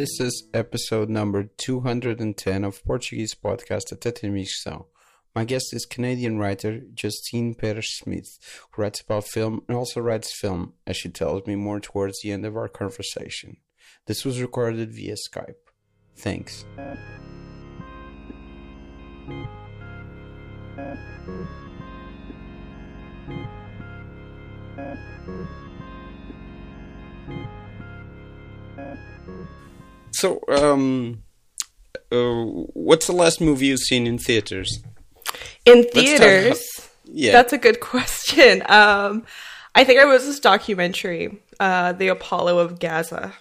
This is episode number 210 of Portuguese podcast Até Missão. My guest is Canadian writer Justine Pérez Smith, who writes about film and also writes film, as she tells me more towards the end of our conversation. This was recorded via Skype. Thanks. So, um, uh, what's the last movie you've seen in theaters? In theaters, about- yeah. that's a good question. Um, I think I was this documentary, uh, "The Apollo of Gaza."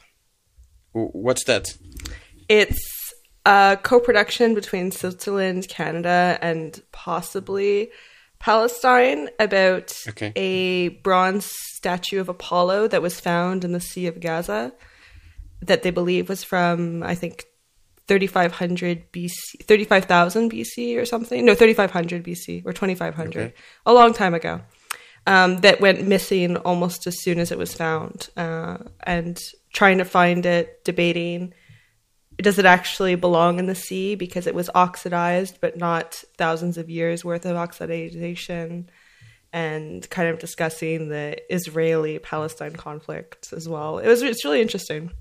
What's that? It's a co-production between Switzerland, Canada, and possibly Palestine about Okay. a bronze statue of Apollo that was found in the Sea of Gaza that they believe was from I think 3500 BC 35,000 BC or something no 3500 BC or 2500 Okay. a long time ago um, that went missing almost as soon as it was found uh, and trying to find it debating does it actually belong in the sea because it was oxidized but not thousands of years worth of oxidation and kind of discussing the Israeli Palestine conflict as well. It was it's really interesting.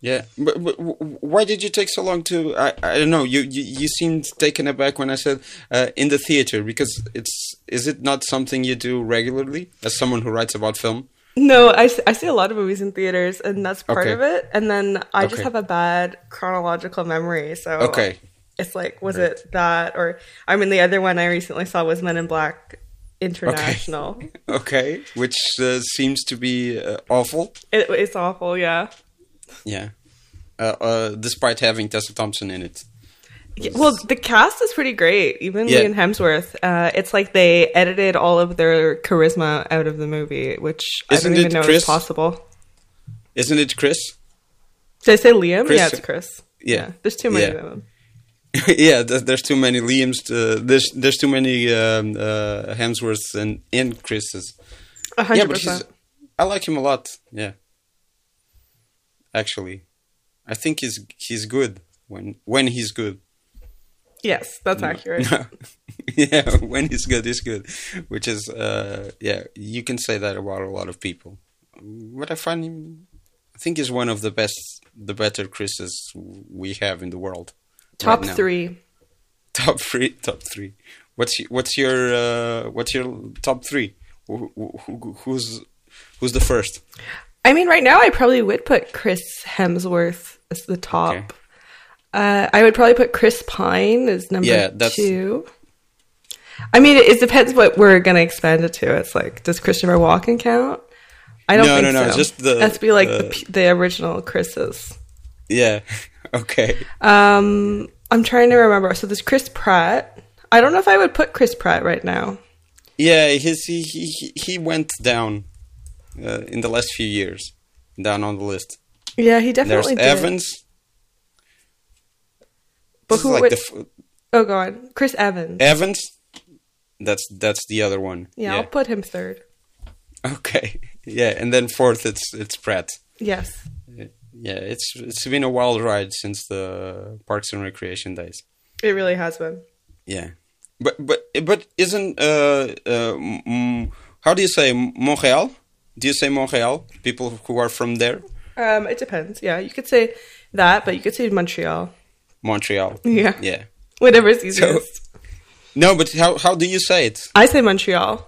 Yeah, but, but why did you take so long to? I, I don't know. You, you you seemed taken aback when I said uh, in the theater because it's is it not something you do regularly as someone who writes about film? No, I, I see a lot of movies in theaters, and that's part Okay. of it. And then I just have a bad chronological memory, so Okay, it's like, was it that or I mean, the other one I recently saw was Men in Black International. okay, which uh, seems to be uh, awful. It, it's awful, yeah. Yeah, uh, uh, despite having Tessa Thompson in it. Yeah, Well, the cast is pretty great. Even Yeah. Liam Hemsworth. Uh, it's like they edited all of their charisma out of the movie, which Isn't I don't even know Chris? is possible. Isn't it Chris? Did I say Liam? Chris- yeah, it's Chris. Yeah. there's too many Yeah. of them. yeah, there's too many Liams. Uh, there's there's too many um, uh, Hemsworths and and Chris's. A Yeah, but he's. I like him a lot. Yeah, actually, I think he's he's good when when he's good. Yes, that's accurate. yeah, when he's good, he's good. Which is, uh, yeah, you can say that about a lot of people. But I find him, I think he's one of the best, the better Chris's we have in the world. Top right three. Top three, top three. What's what's your uh, what's your top three? Who, who, who's who's the first? I mean, right now I probably would put Chris Hemsworth as the top. Okay. Uh, I would probably put Chris Pine as number Yeah, that's- two. I mean, it, it depends what we're gonna expand it to. It's like, does Christopher Walken count? I don't No, think no, no, so. just the- Let's be like the- the, the original Chris's. Yeah. Okay. Um, I'm trying to remember. So there's Chris Pratt. I don't know if I would put Chris Pratt right now. Yeah, his he he he- he went down uh, in the last few years, down on the list. Yeah, he There's definitely did. Evans. But who like would? the f- oh, God. Chris Evans. Evans. That's that's the other one. yeah, I'll put him third. Okay. Yeah, and then fourth it's it's Pratt. Yes. Yeah, it's it's been a wild ride since the Parks and Recreation days. It really has been. Yeah, but but but isn't uh uh mm, how do you say Montreal? Do you say Montreal? People who are from there, Um, it depends. Yeah, you could say that, but you could say Montreal. Montreal. Yeah. Yeah. Whatever's easiest. No, but how how do you say it? I say Montreal.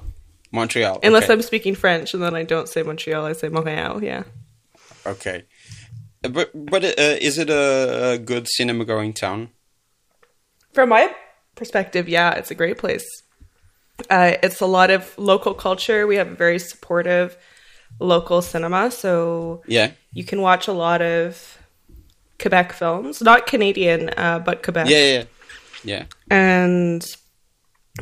Montreal. Unless okay. I'm speaking French and then I don't say Montreal, I say Montreal, yeah. okay. Uh, But but uh, is it a, a good cinema going town? From my perspective, yeah, it's a great place. Uh, it's a lot of local culture. We have a very supportive local cinema, so Yeah. you can watch a lot of Quebec films, not Canadian, uh, but Quebec. Yeah. Yeah. Yeah. and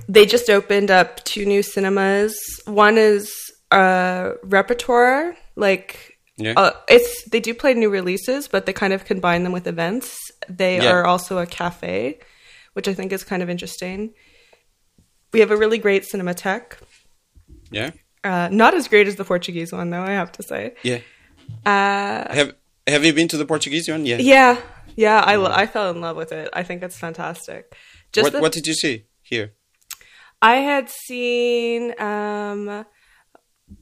they just opened up two new cinemas. One is a repertoire, like Yeah. uh, it's they do play new releases, but they kind of combine them with events. They Yeah. are also a cafe, which I think is kind of interesting. We have a really great cinematheque. Yeah. Uh, not as great as the Portuguese one, though. I have to say. Yeah. Uh, Have have you been to the Portuguese one? Yeah. Yeah, yeah. I lo- I fell in love with it. I think it's fantastic. Just What the- What did you see here? I had seen. um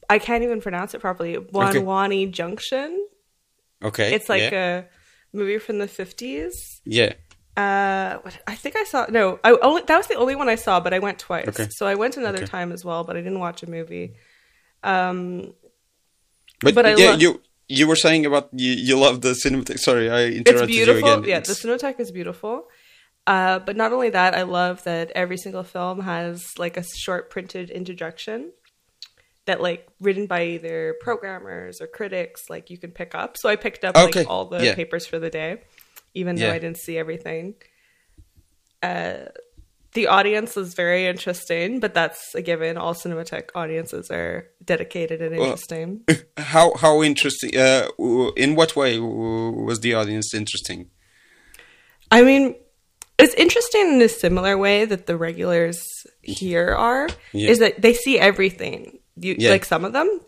I can't even pronounce it properly. Bhowani Junction. Okay. It's like yeah. a movie from the fifties. yeah. Uh, what, I think I saw. No, I only that was the only one I saw, but I went twice. Okay. So I went another Okay. time as well, but I didn't watch a movie. Um, But, But I yeah, lo- you you were saying about you you love the cinematic. Sorry, I it's interrupted you beautiful. again. Yeah, It's- the Cinematheque is beautiful. Uh, but not only that, I love that every single film has like a short printed introduction that like written by either programmers or critics like you can pick up. So I picked up Okay, like all the yeah. papers for the day, even though I didn't see everything. Uh, the audience is very interesting, but that's a given. All Cinematheque audiences are dedicated and interesting. how how interesting? Uh, in what way was the audience interesting? I mean, it's interesting in a similar way that the regulars here are. Yeah. Is that they see everything, you Yeah. like some of them,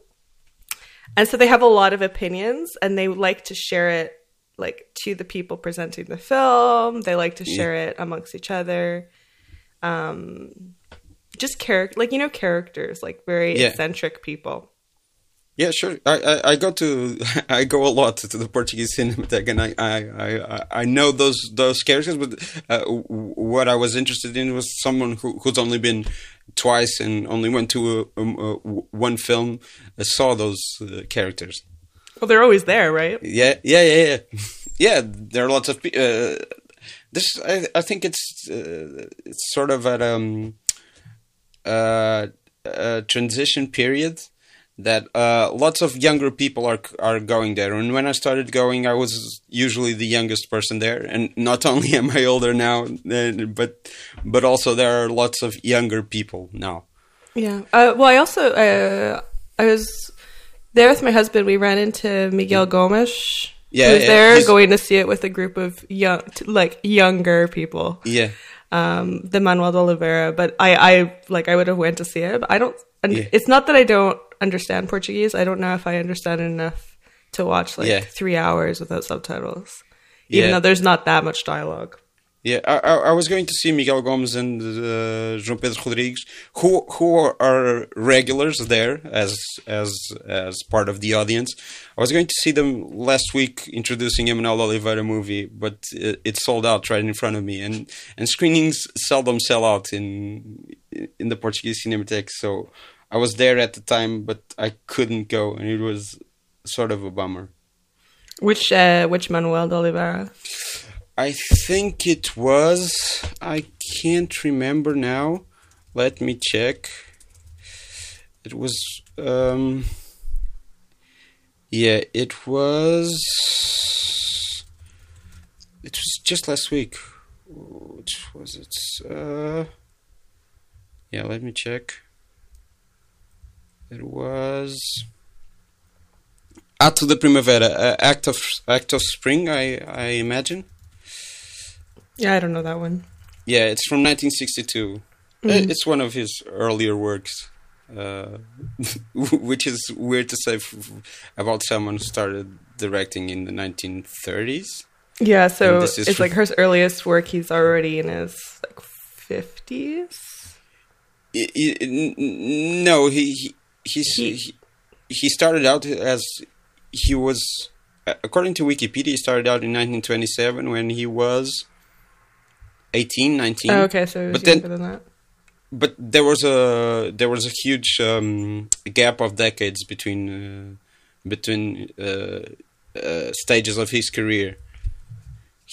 and so they have a lot of opinions, and they like to share it like to the people presenting the film. They like to share it amongst each other. Um, just character, like you know, characters, like very Yeah. eccentric people. Yeah, sure. I, I, I go to I go a lot to the Portuguese Cinematheque, and I I, I, I know those those characters. But uh, what I was interested in was someone who, who's only been twice and only went to a, um, a, one film, uh, saw those uh, characters. Well, they're always there, right? Yeah, yeah, yeah, yeah. yeah, there are lots of uh, this. I, I think it's uh, it's sort of at um uh, a transition period that uh, lots of younger people are are going there. And when I started going, I was usually the youngest person there. And not only am I older now, uh, but but also there are lots of younger people now. Yeah. Uh, well, I also uh, I was there with my husband. We ran into Miguel Gomes. Yeah, was yeah, there going to see it with a group of young, like younger people. Yeah, Um, the Manuel de Oliveira, but I, I like I would have went to see it. But I don't. And Yeah. It's not that I don't understand Portuguese. I don't know if I understand enough to watch like Yeah. three hours without subtitles. Even though there's not that much dialogue. Yeah, I, I, was going to see Miguel Gomes and uh, João Pedro Rodrigues, who who are, regulars there as as as part of the audience. I was going to see them last week introducing Emanuel Oliveira movie, but it, it sold out right in front of me, and and screenings seldom sell out in in the Portuguese Cinematheque. So I was there at the time, but I couldn't go, and it was sort of a bummer. Which uh, which Manuel de Oliveira? I think it was. I can't remember now. Let me check. It was. Um, yeah, it was. It was just last week. Which was it? Uh, yeah, let me check. It was. Ato da Primavera, uh, Act of Act of Spring, I I imagine. Yeah, I don't know that one. Yeah, it's from 1962. Uh, It's one of his earlier works, uh, which is weird to say about someone who started directing in the 1930s. Yeah, so And this is it's from- like her earliest work. He's already in his like fifties. I- I- n- n- no, he, he he's He- he, he started out as he was according to Wikipedia he started out in 1927 when he was 18 19 Oh, okay, so it was But then- younger than that. but there was a there was a huge um, gap of decades between uh, between uh, uh, stages of his career.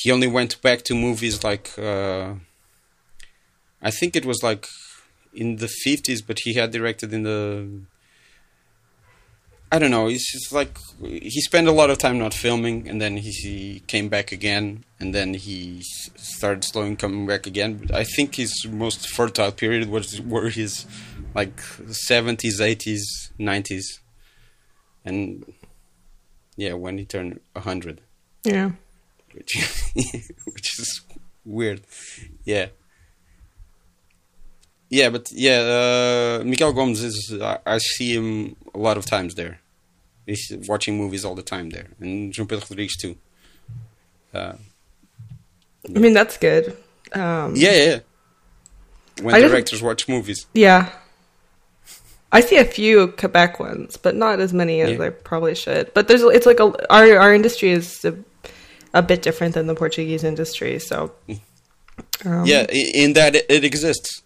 He only went back to movies like uh, I think it was like in the fifties, but he had directed in the I don't know. It's just like he spent a lot of time not filming, and then he, he came back again, and then he started slowing coming back again. But I think his most fertile period was were his like seventies, eighties, nineties, and yeah, when he turned hundred, Yeah. which which is weird. Yeah. Yeah, but yeah, uh, Miguel Gomes is. I, I see him a lot of times there. He's watching movies all the time there, and João Pedro Rodrigues too. Uh, I mean, that's good. Um, yeah, yeah. When I directors watch movies, Yeah. I see a few Quebec ones, but not as many as Yeah. I probably should. But there's it's like a our our industry is a, a bit different than the Portuguese industry, so um, yeah, in that it, it exists.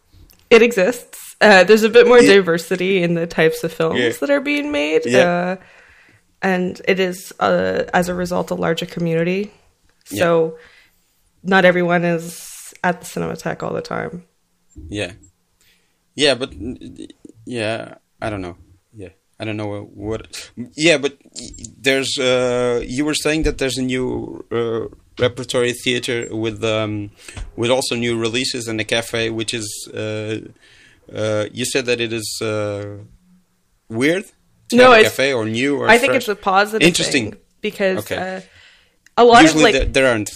it exists. Uh, there's a bit more Yeah. diversity in the types of films Yeah. that are being made, Yeah. uh, and it is uh, as a result a larger community. So not everyone is at the Cinematheque all the time. Yeah, yeah, but yeah, I don't know. Yeah, I don't know what. Yeah, but there's. Uh, you were saying that there's a new uh, repertory theater with um, with also new releases and a cafe, which is. Uh, uh, you said that it is uh, weird. No, it's- cafe or new or I think it's a positive Interesting. thing because Okay. uh, a lot Usually of like there, there aren't.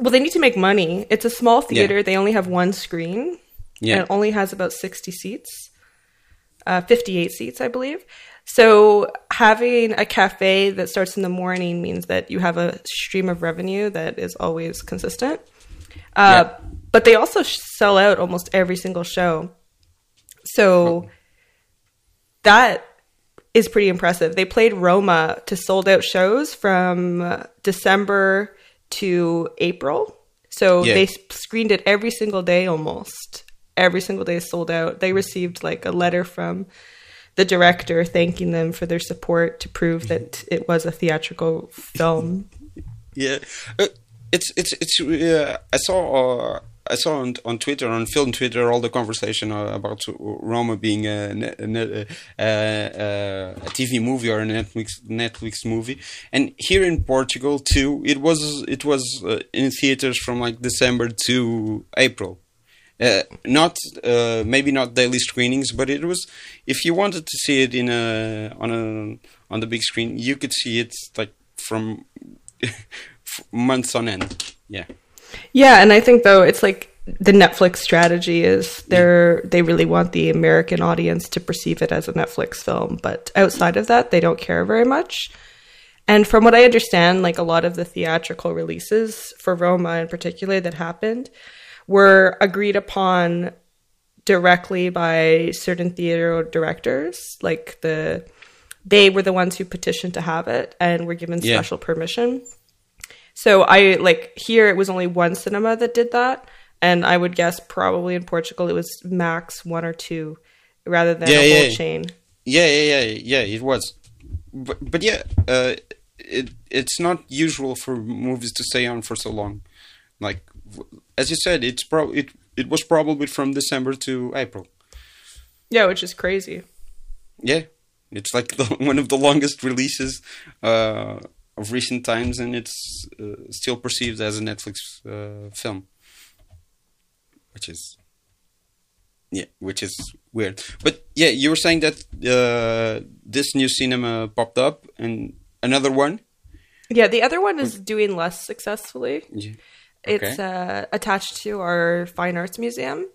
well they need to make money. It's a small theater. They only have one screen. Yeah. And it only has about 60 seats. Uh, 58 seats, I believe. So having a cafe that starts in the morning means that you have a stream of revenue that is always consistent. Uh, Yeah. But they also sell out almost every single show. So that is pretty impressive. They played Roma to sold out shows from uh, December to April. So Yeah. they screened it every single day almost. Every single day sold out. They received like a letter from the director thanking them for their support to prove that it was a theatrical film. Yeah, uh, it's it's it's. Uh, I saw uh, I saw on on Twitter on film Twitter all the conversation uh, about Roma being a, a, uh, uh, a TV movie or a Netflix Netflix movie, and here in Portugal too, it was it was uh, in theaters from like December to April. Uh, not uh, maybe not daily screenings, but it was if you wanted to see it in a on a on the big screen, you could see it like from months on end. Yeah, Yeah, and I think though it's like the Netflix strategy is they're they really want the American audience to perceive it as a Netflix film, but outside of that, they don't care very much. And from what I understand, like a lot of the theatrical releases for Roma in particular that happened were agreed upon directly by certain theater directors. Like the they were the ones who petitioned to have it and were given Yeah. special permission. So I like here it was only one cinema that did that, and I would guess probably in Portugal it was max one or two, rather than Yeah, a whole yeah. chain. yeah, yeah, yeah, yeah. It was, but but yeah, uh, it it's not usual for movies to stay on for so long. Like as you said, it's pro it it was probably from December to April. Yeah, which is crazy. Yeah, it's like the, one of the longest releases uh, of recent times, and it's uh, still perceived as a Netflix uh, film, which is yeah, which is weird. But yeah, you were saying that uh, this new cinema popped up, and another one. Yeah, the other one is doing less successfully. Yeah. It's Okay. uh, attached to our fine arts museum.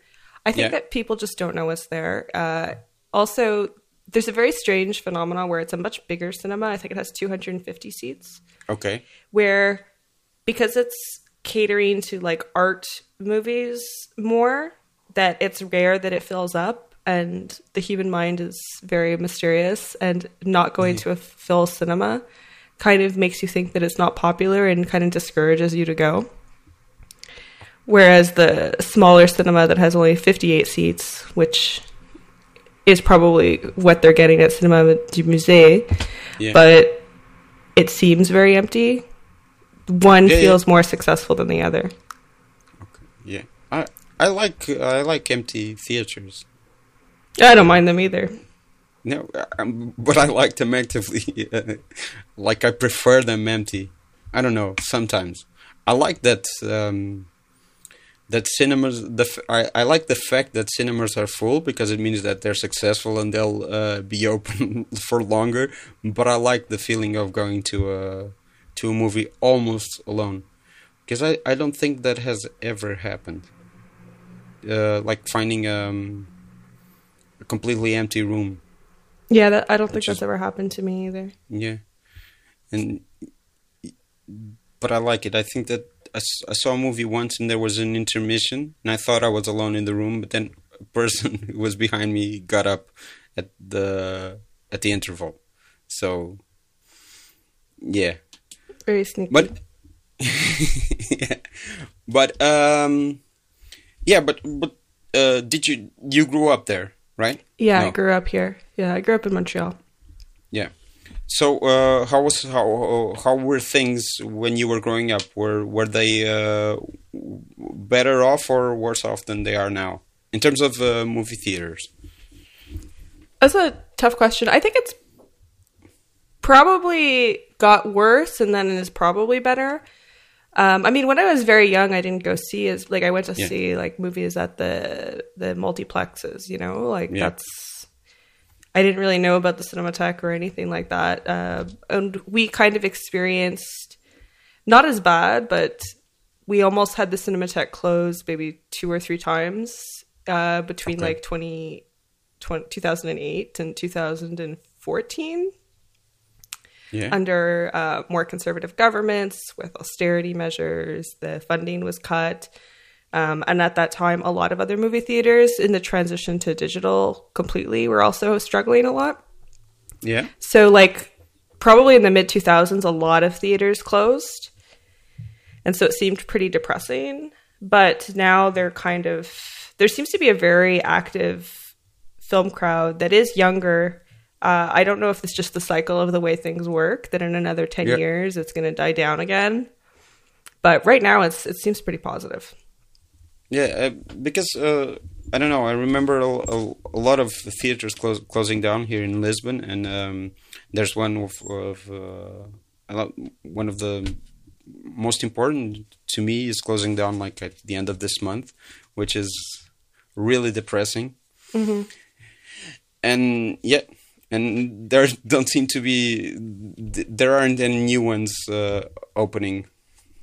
I think Yeah. that people just don't know what's there. Uh, also, there's a very strange phenomenon where it's a much bigger cinema. I think it has 250 seats. Okay. where because it's catering to like art movies more that it's rare that it fills up and the human mind is very mysterious and not going mm-hmm. to a full cinema kind of makes you think that it's not popular and kind of discourages you to go whereas the smaller cinema that has only 58 seats which is probably what they're getting at Cinema du Musée Yeah. but it seems very empty. One Yeah, yeah. feels more successful than the other. Okay. yeah. I I like I like empty theaters. I don't mind them either. No, um, but I like them actively. like I prefer them empty. I don't know. Sometimes I like that. Um, that cinemas. The I, I like the fact that cinemas are full because it means that they're successful and they'll uh, be open for longer. But I like the feeling of going to a to a movie almost alone because I, I don't think that has ever happened. Uh, like finding um, a completely empty room Yeah, that, I don't think that's is- ever happened to me either. Yeah, and but I like it. I think that I, I saw a movie once and there was an intermission, and I thought I was alone in the room, but then a person who was behind me got up at the at the interval. So yeah, Very sneaky. but yeah, but um, yeah, but but uh, did you you grew up there, right? yeah, I grew up here. Yeah, I grew up in Montreal. Yeah. So uh, how was how how were things when you were growing up? Were were they uh, better off or worse off than they are now in terms of uh, movie theaters? That's a tough question. I think it's probably got worse and then is probably better. Um, I mean, when I was very young, I didn't go see as like I went to Yeah. see like movies at the the multiplexes. You know, like Yeah. that's. I didn't really know about the Cinematheque or anything like that, uh, and we kind of experienced not as bad, but we almost had the Cinematheque closed maybe two or three times uh, between Okay. like 20, 20 2008 and 2014 Yeah. under uh, more conservative governments with austerity measures. The funding was cut. Um, and at that time, a lot of other movie theaters in the transition to digital completely were also struggling a lot. yeah. So, like, probably in the mid 2000s, a lot of theaters closed. And so it seemed pretty depressing. But now they're kind of, there seems to be a very active film crowd that is younger. Uh, I don't know if it's just the cycle of the way things work, that in another 10 Yeah. years it's going to die down again. But right now it's, it seems pretty positive. Yeah, uh, because uh, I don't know. I remember a, a, a lot of theaters close, closing down here in Lisbon, and um, there's one of, of uh, one of the most important to me is closing down like at the end of this month, which is really depressing. And yeah, and there don't seem to be there aren't any new ones uh, opening.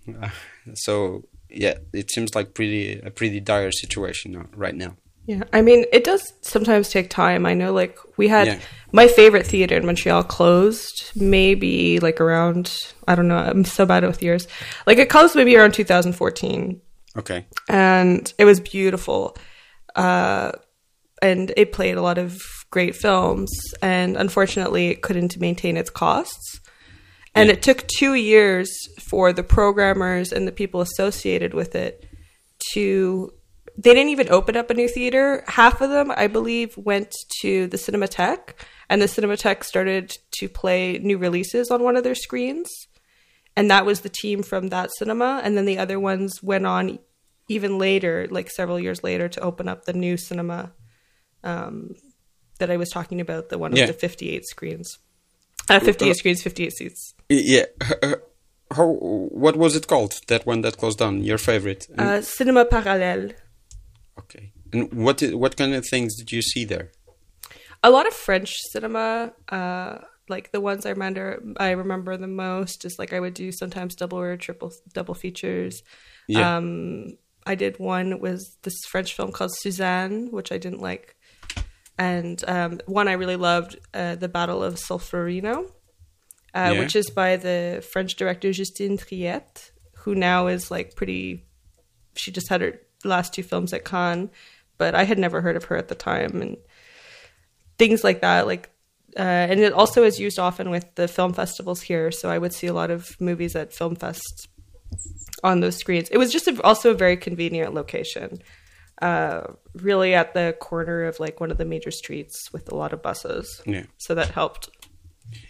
Uh, so yeah, it seems like pretty a pretty dire situation right now. Yeah, I mean, it does sometimes take time. I know, like, we had Yeah. my favorite theater in Montreal closed maybe like around, I don't know, I'm so bad with years. Like, it closed maybe around 2014, Okay. and it was beautiful. Uh, and it played a lot of great films, and unfortunately, it couldn't maintain its costs. And it took two years for the programmers and the people associated with it to. They didn't even open up a new theater. Half of them, I believe, went to the Cinematheque, and the Cinematheque started to play new releases on one of their screens. And that was the team from that cinema. And then the other ones went on even later, like several years later, to open up the new cinema um, that I was talking about, the one Yeah. with the 58 screens. Uh, 58 screens, 58 seats. Yeah. How? What was it called? That one that closed down. Your favorite? Uh, Cinema Parallèle. okay. And what what kind of things did you see there? A lot of French cinema, uh, like the ones I remember, I remember the most is like I would do sometimes double or triple double features. Yeah. Um, I did one was this French film called Suzanne, which I didn't like, and um, one I really loved, uh, The Battle of Solferino, uh, Yeah. which is by the French director Justine Triet, who now is like pretty. She just had her last two films at Cannes, but I had never heard of her at the time, and things like that. Like, uh, and it also is used often with the film festivals here. So I would see a lot of movies at film fest on those screens. It was just a, also a very convenient location, uh, really at the corner of like one of the major streets with a lot of buses. Yeah. So that helped.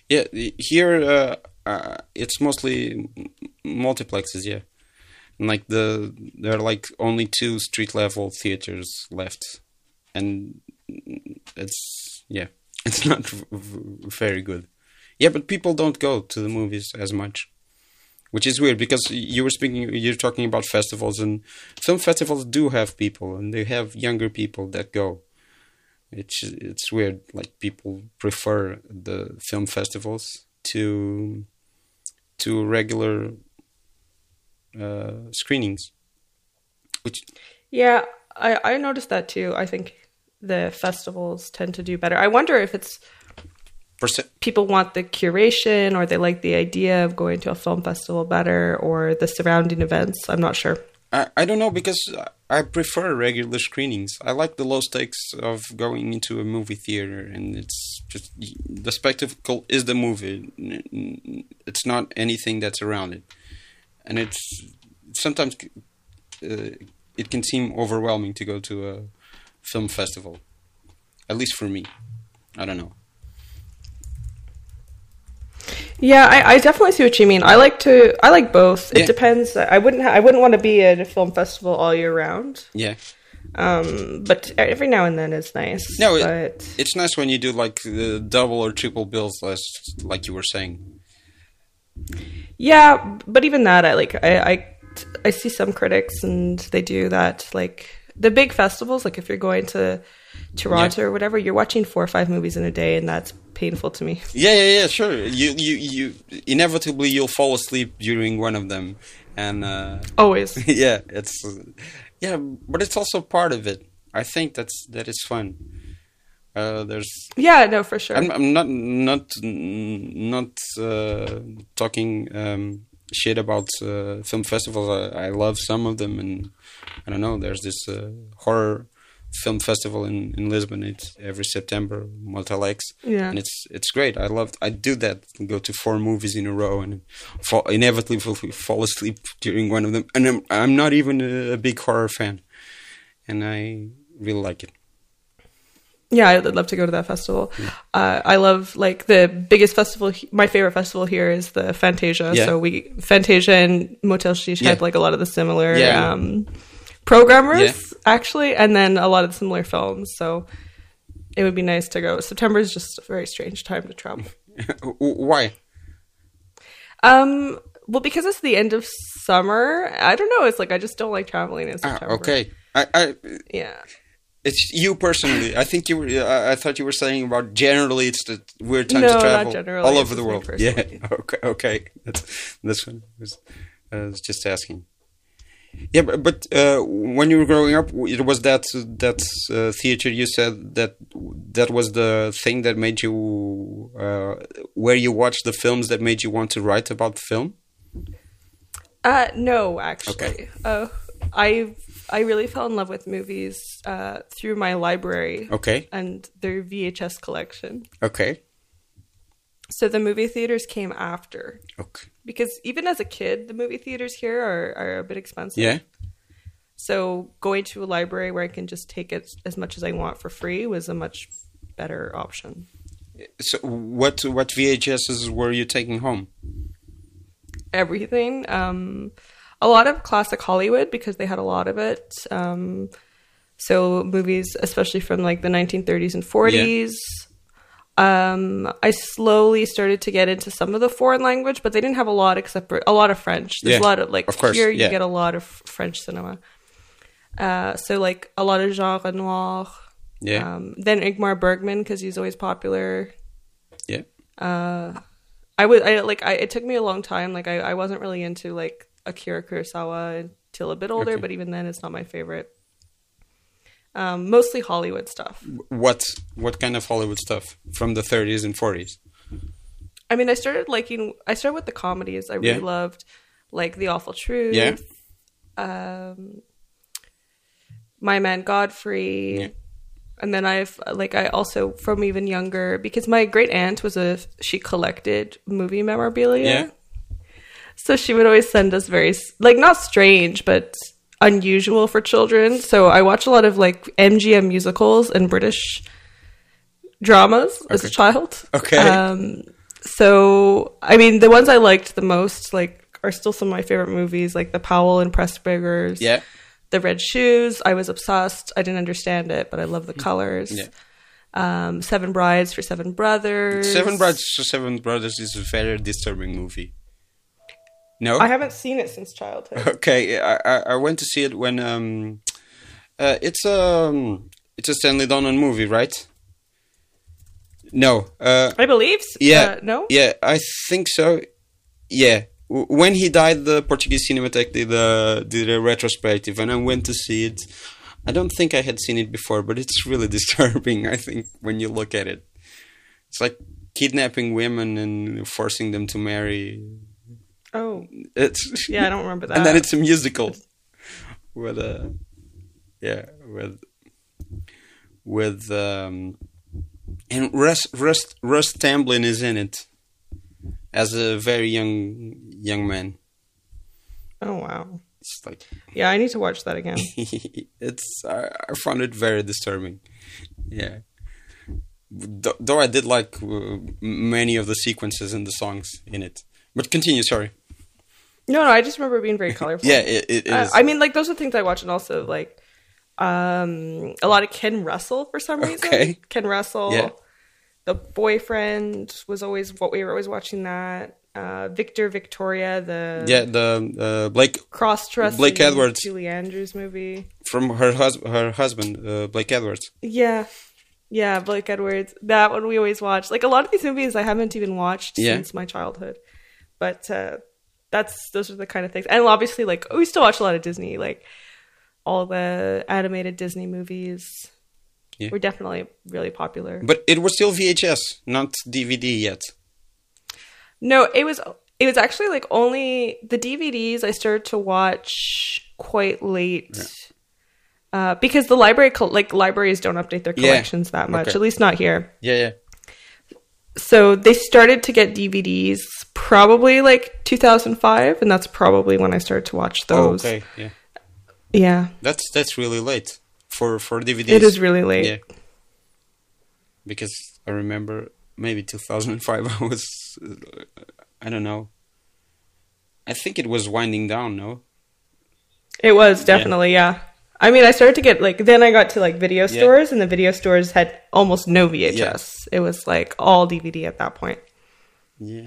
Yeah. Here, uh, uh, it's mostly multiplexes. Yeah. And like the there are like only two street level theaters left, and it's yeah, it's not very good. Yeah, but people don't go to the movies as much, which is weird because you were speaking, you're talking about festivals, and film festivals do have people, and they have younger people that go. It's it's weird. Like people prefer the film festivals to to regular uh, screenings, which Yeah, I, I noticed that too. I think the festivals tend to do better. I wonder if it's People want the curation or they like the idea of going to a film festival better or the surrounding events. I'm not sure. I, I don't know because I prefer regular screenings. I like the low stakes of going into a movie theater, and it's just the spectacle is the movie. It's not anything that's around it, and it's sometimes uh, it can seem overwhelming to go to a film festival. At least for me, I don't know. Yeah, I, I definitely see what you mean. I like to. I like both. It Yeah. depends. I wouldn't. Ha- I wouldn't want to be at a film festival all year round. Yeah, Um, but every now and then is nice. No, but it's nice when you do like the double or triple bills, like you were saying. yeah, but even that, I like. I, I I see some critics and they do that. Like the big festivals, like if you're going to Toronto or whatever, you're watching four or five movies in a day, and that's painful to me. Yeah, yeah, yeah, sure. You, you, you. Inevitably, you'll fall asleep during one of them, and uh, Always. yeah, it's yeah, but it's also part of it. I think that's that is fun. Uh, there's Yeah, no, for sure. I'm, I'm not not not uh, talking um, shit about uh, film festivals. I, I love some of them, and I don't know. There's this uh, horror film festival in, in Lisbon. It's every September, MotelX, Yeah. and it's it's great. I love. I do that. Go to four movies in a row, and fall, inevitably fall asleep during one of them. And I'm I'm not even a, a big horror fan, and I really like it. Yeah, I'd love to go to that festival. Uh, I love like the biggest festival. My favorite festival here is the Fantasia. Yeah. So we Fantasia and MotelX Yeah. had like a lot of the similar Yeah. um, programmers Yeah. Actually, and then a lot of similar films. So it would be nice to go. September is just a very strange time to travel. Why? Um, well, because it's the end of summer. I don't know. It's like I just don't like traveling in Ah, September. okay. I, I Yeah. It's you personally. I think you were. I, I thought you were saying about generally it's the weird time No, to not travel generally, all over the world. Yeah. Okay. Okay. That's that's what I was, I was just asking. Yeah, but, but uh, when you were growing up, it was that that uh, theater. You said that that was the thing that made you uh, where you watched the films that made you want to write about film. Uh, no, actually. Okay. Uh, I I really fell in love with movies uh, through my library Okay. and their VHS collection. Okay. So the movie theaters came after Okay. Because even as a kid, the movie theaters here are, are a bit expensive. Yeah. So going to a library where I can just take it as much as I want for free was a much better option. So what what VHSs were you taking home? everything. Um, a lot of classic Hollywood because they had a lot of it. Um, so movies, especially from like the 1930s and 40s. Um, I slowly started to get into some of the foreign language, but they didn't have a lot except for a lot of French. There's Yeah, a lot of like of course, here you yeah. get a lot of French cinema. Uh, so like a lot of Jean Renoir. Yeah. Um, then Ingmar Bergman because he's always popular. yeah. I would I like I it took me a long time. Like I, I wasn't really into like Akira Kurosawa until a bit older, Okay. but even then it's not my favorite. Um, mostly Hollywood stuff. What what kind of Hollywood stuff from the 30s and 40s? I mean, I started liking. I started with the comedies. I really loved like The Awful Truth. Yeah. Um, My Man Godfrey. Yeah. And then I've like I also from even younger because my great aunt was a she collected movie memorabilia. Yeah. So she would always send us very like not strange but unusual for children. So I watch a lot of like MGM musicals and British dramas as a child. Okay. Um, so I mean, the ones I liked the most like are still some of my favorite movies, like the Powell and Pressburgers. Yeah. The Red Shoes. I was obsessed. I didn't understand it, but I love the colors. Yeah. Um, Seven Brides for Seven Brothers. Seven Brides for Seven Brothers is a very disturbing movie. No? I haven't seen it since childhood. okay, I, I I went to see it when um uh, it's um it's a Stanley Donen movie, right? No. Uh I believe. yeah. Uh, no. Yeah, I think so. Yeah. W- When he died, the Portuguese Cinematheque did a, did a retrospective, and I went to see it. I don't think I had seen it before, but it's really disturbing, I think, when you look at it. It's like kidnapping women and forcing them to marry. Oh, It's yeah, I don't remember that. and then it's a musical with a yeah with with um and Russ Russ Russ Tamblyn is in it as a very young young man. oh wow. It's like Yeah, I need to watch that again. it's I, I found it very disturbing. Yeah. Th- Though I did like uh, many of the sequences and the songs in it. But continue, sorry. No, no, I just remember being very colorful. Yeah, it, it Uh, is. I mean, like those are things I watch, and also like um a lot of Ken Russell for some reason. Okay. Ken Russell. Yeah. The boyfriend was always what we were always watching that. Uh, Victor Victoria, the yeah, the uh, Blake cross trust Blake Edwards. Julie Andrews movie. from her hus- her husband, uh, Blake Edwards. Yeah. Yeah, Blake Edwards. That one we always watch. Like a lot of these movies I haven't even watched Yeah. since my childhood. But uh that's those are the kind of things. And obviously like we still watch a lot of Disney, like all the animated Disney movies. Yeah. Were definitely really popular. But it was still VHS, not DVD yet. No, it was it was actually like only the DVDs I started to watch quite late. Uh, because the library like libraries don't update their Yeah. collections that much, Okay. at least not here. Yeah, yeah. so they started to get DVDs probably like 2005, and that's probably when I started to watch Oh, those. okay, yeah. Yeah, That's that's really late for for DVDs. it is really late. Yeah. Because I remember maybe 2005 I was I don't know. I think it was winding down, no? It was definitely yeah. I mean, I started to get like then I got to like video stores, and the video stores had almost no VHS. It was like all DVD at that point, Yeah.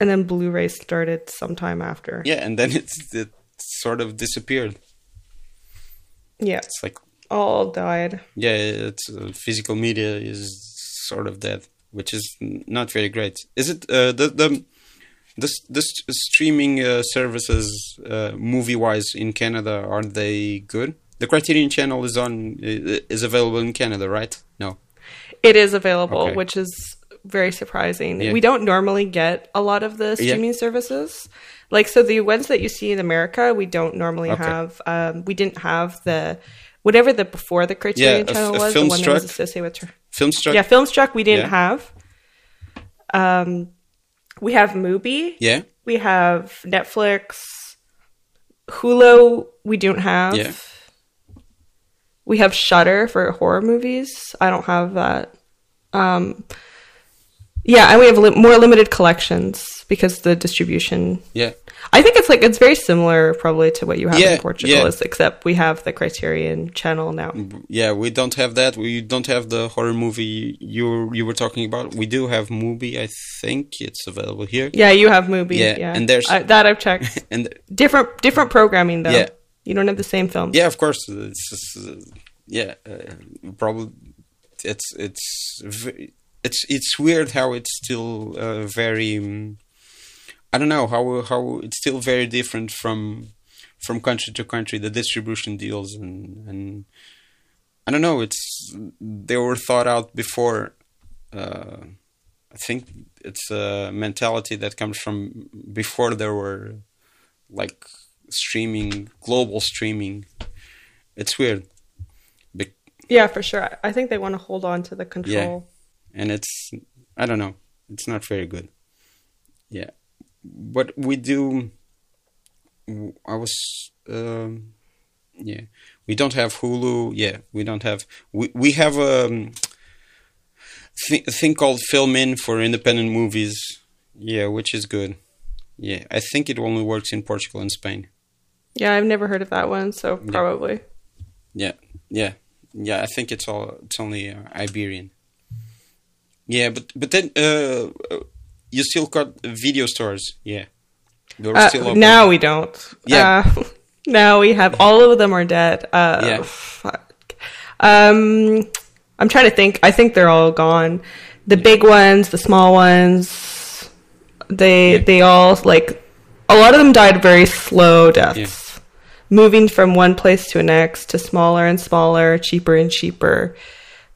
And then Blu-ray started sometime after. Yeah, and then it's it sort of disappeared. Yeah, It's like all died. yeah, it's uh, physical media is sort of dead, which is not very great. Is it uh, the the the, s- the streaming uh, services uh, movie wise in Canada are they good? The Criterion Channel is on is available in Canada, right? No. It is available, Okay. which is very surprising. Yeah. We don't normally get a lot of the Yeah. streaming services. Like so the ones that you see in America, we don't normally Okay. have um we didn't have the whatever the before the Criterion Yeah, channel a was, the one that was associated with her. Filmstruck. Yeah, Filmstruck we didn't Yeah. have. Um we have Mubi, Yeah. we have Netflix, Hulu we don't have. Yeah. We have Shudder for horror movies. I don't have that. Um, yeah, and we have li- more limited collections because the distribution. Yeah. I think it's like it's very similar probably to what you have Yeah, in Portugal, yeah. is except we have the Criterion channel now. Yeah, we don't have that. We don't have the horror movie you you were talking about. We do have Mubi. I think it's available here. Yeah, you have Mubi. Yeah, Yeah, and there's- I, that I've checked. And different different programming though. Yeah. You don't have the same films. yeah, of course, it's just, uh, yeah, uh, probably it's it's ve- it's it's weird how it's still uh, very. I don't know how how it's still very different from from country to country. The distribution deals and and I don't know. It's they were thought out before. Uh, I think it's a mentality that comes from before there were like streaming, global streaming. It's weird, Be- Yeah, for sure. I- I think they want to hold on to the control. And it's I don't know. It's not very good. Yeah, but we do. I was. Um, yeah, we don't have Hulu. Yeah, we don't have. We we have a th- thing called Filmin for independent movies. Yeah, which is good. Yeah, I think it only works in Portugal and Spain. Yeah, I've never heard of that one, so probably. Yeah, yeah, yeah. I think it's all it's only uh, Iberian. Yeah, but but then uh, uh, you still got video stores. Yeah, they're Uh, still open. now we don't. Yeah. Uh, now we have all of them are dead. Uh, Yeah. fuck. Um, I'm trying to think. I think they're all gone. The big ones, the small ones, they Yeah. they all like a lot of them died very slow deaths, moving from one place to the next to smaller and smaller, cheaper and cheaper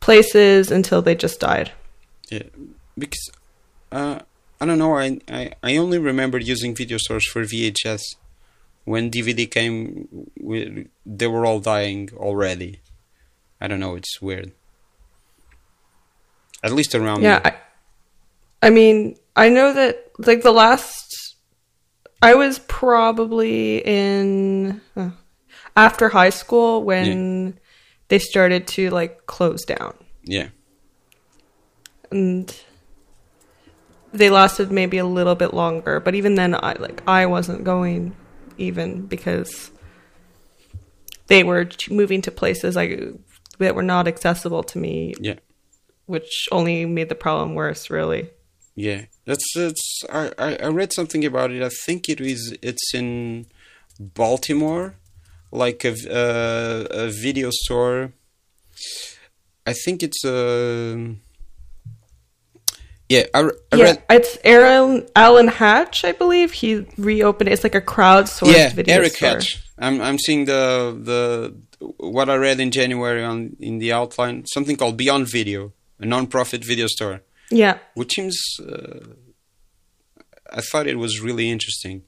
places until they just died. Yeah. because uh, I don't know. I, I I only remember using video stores for VHS. When DVD came, we, they were all dying already. I don't know. It's weird. At least around Yeah, me. I, I mean, I know that like the last, I was probably in uh, after high school when they started to like close down, yeah. And they lasted maybe a little bit longer. But even then, I like I wasn't going even because they were moving to places like that were not accessible to me, Yeah. which only made the problem worse. Really. Yeah, that's that's. I, I I read something about it. I think it is. It's in Baltimore, like a v- uh, a video store. I think it's a. Yeah, I, I yeah, read. it's Aaron Alan Hatch, I believe. He reopened it. It's like a crowdsourced Yeah, video Eric store. Hatch. I'm I'm seeing the the what I read in January on in the outline. Something called Beyond Video, a non-profit video store, Yeah, which seems. Uh, I thought it was really interesting.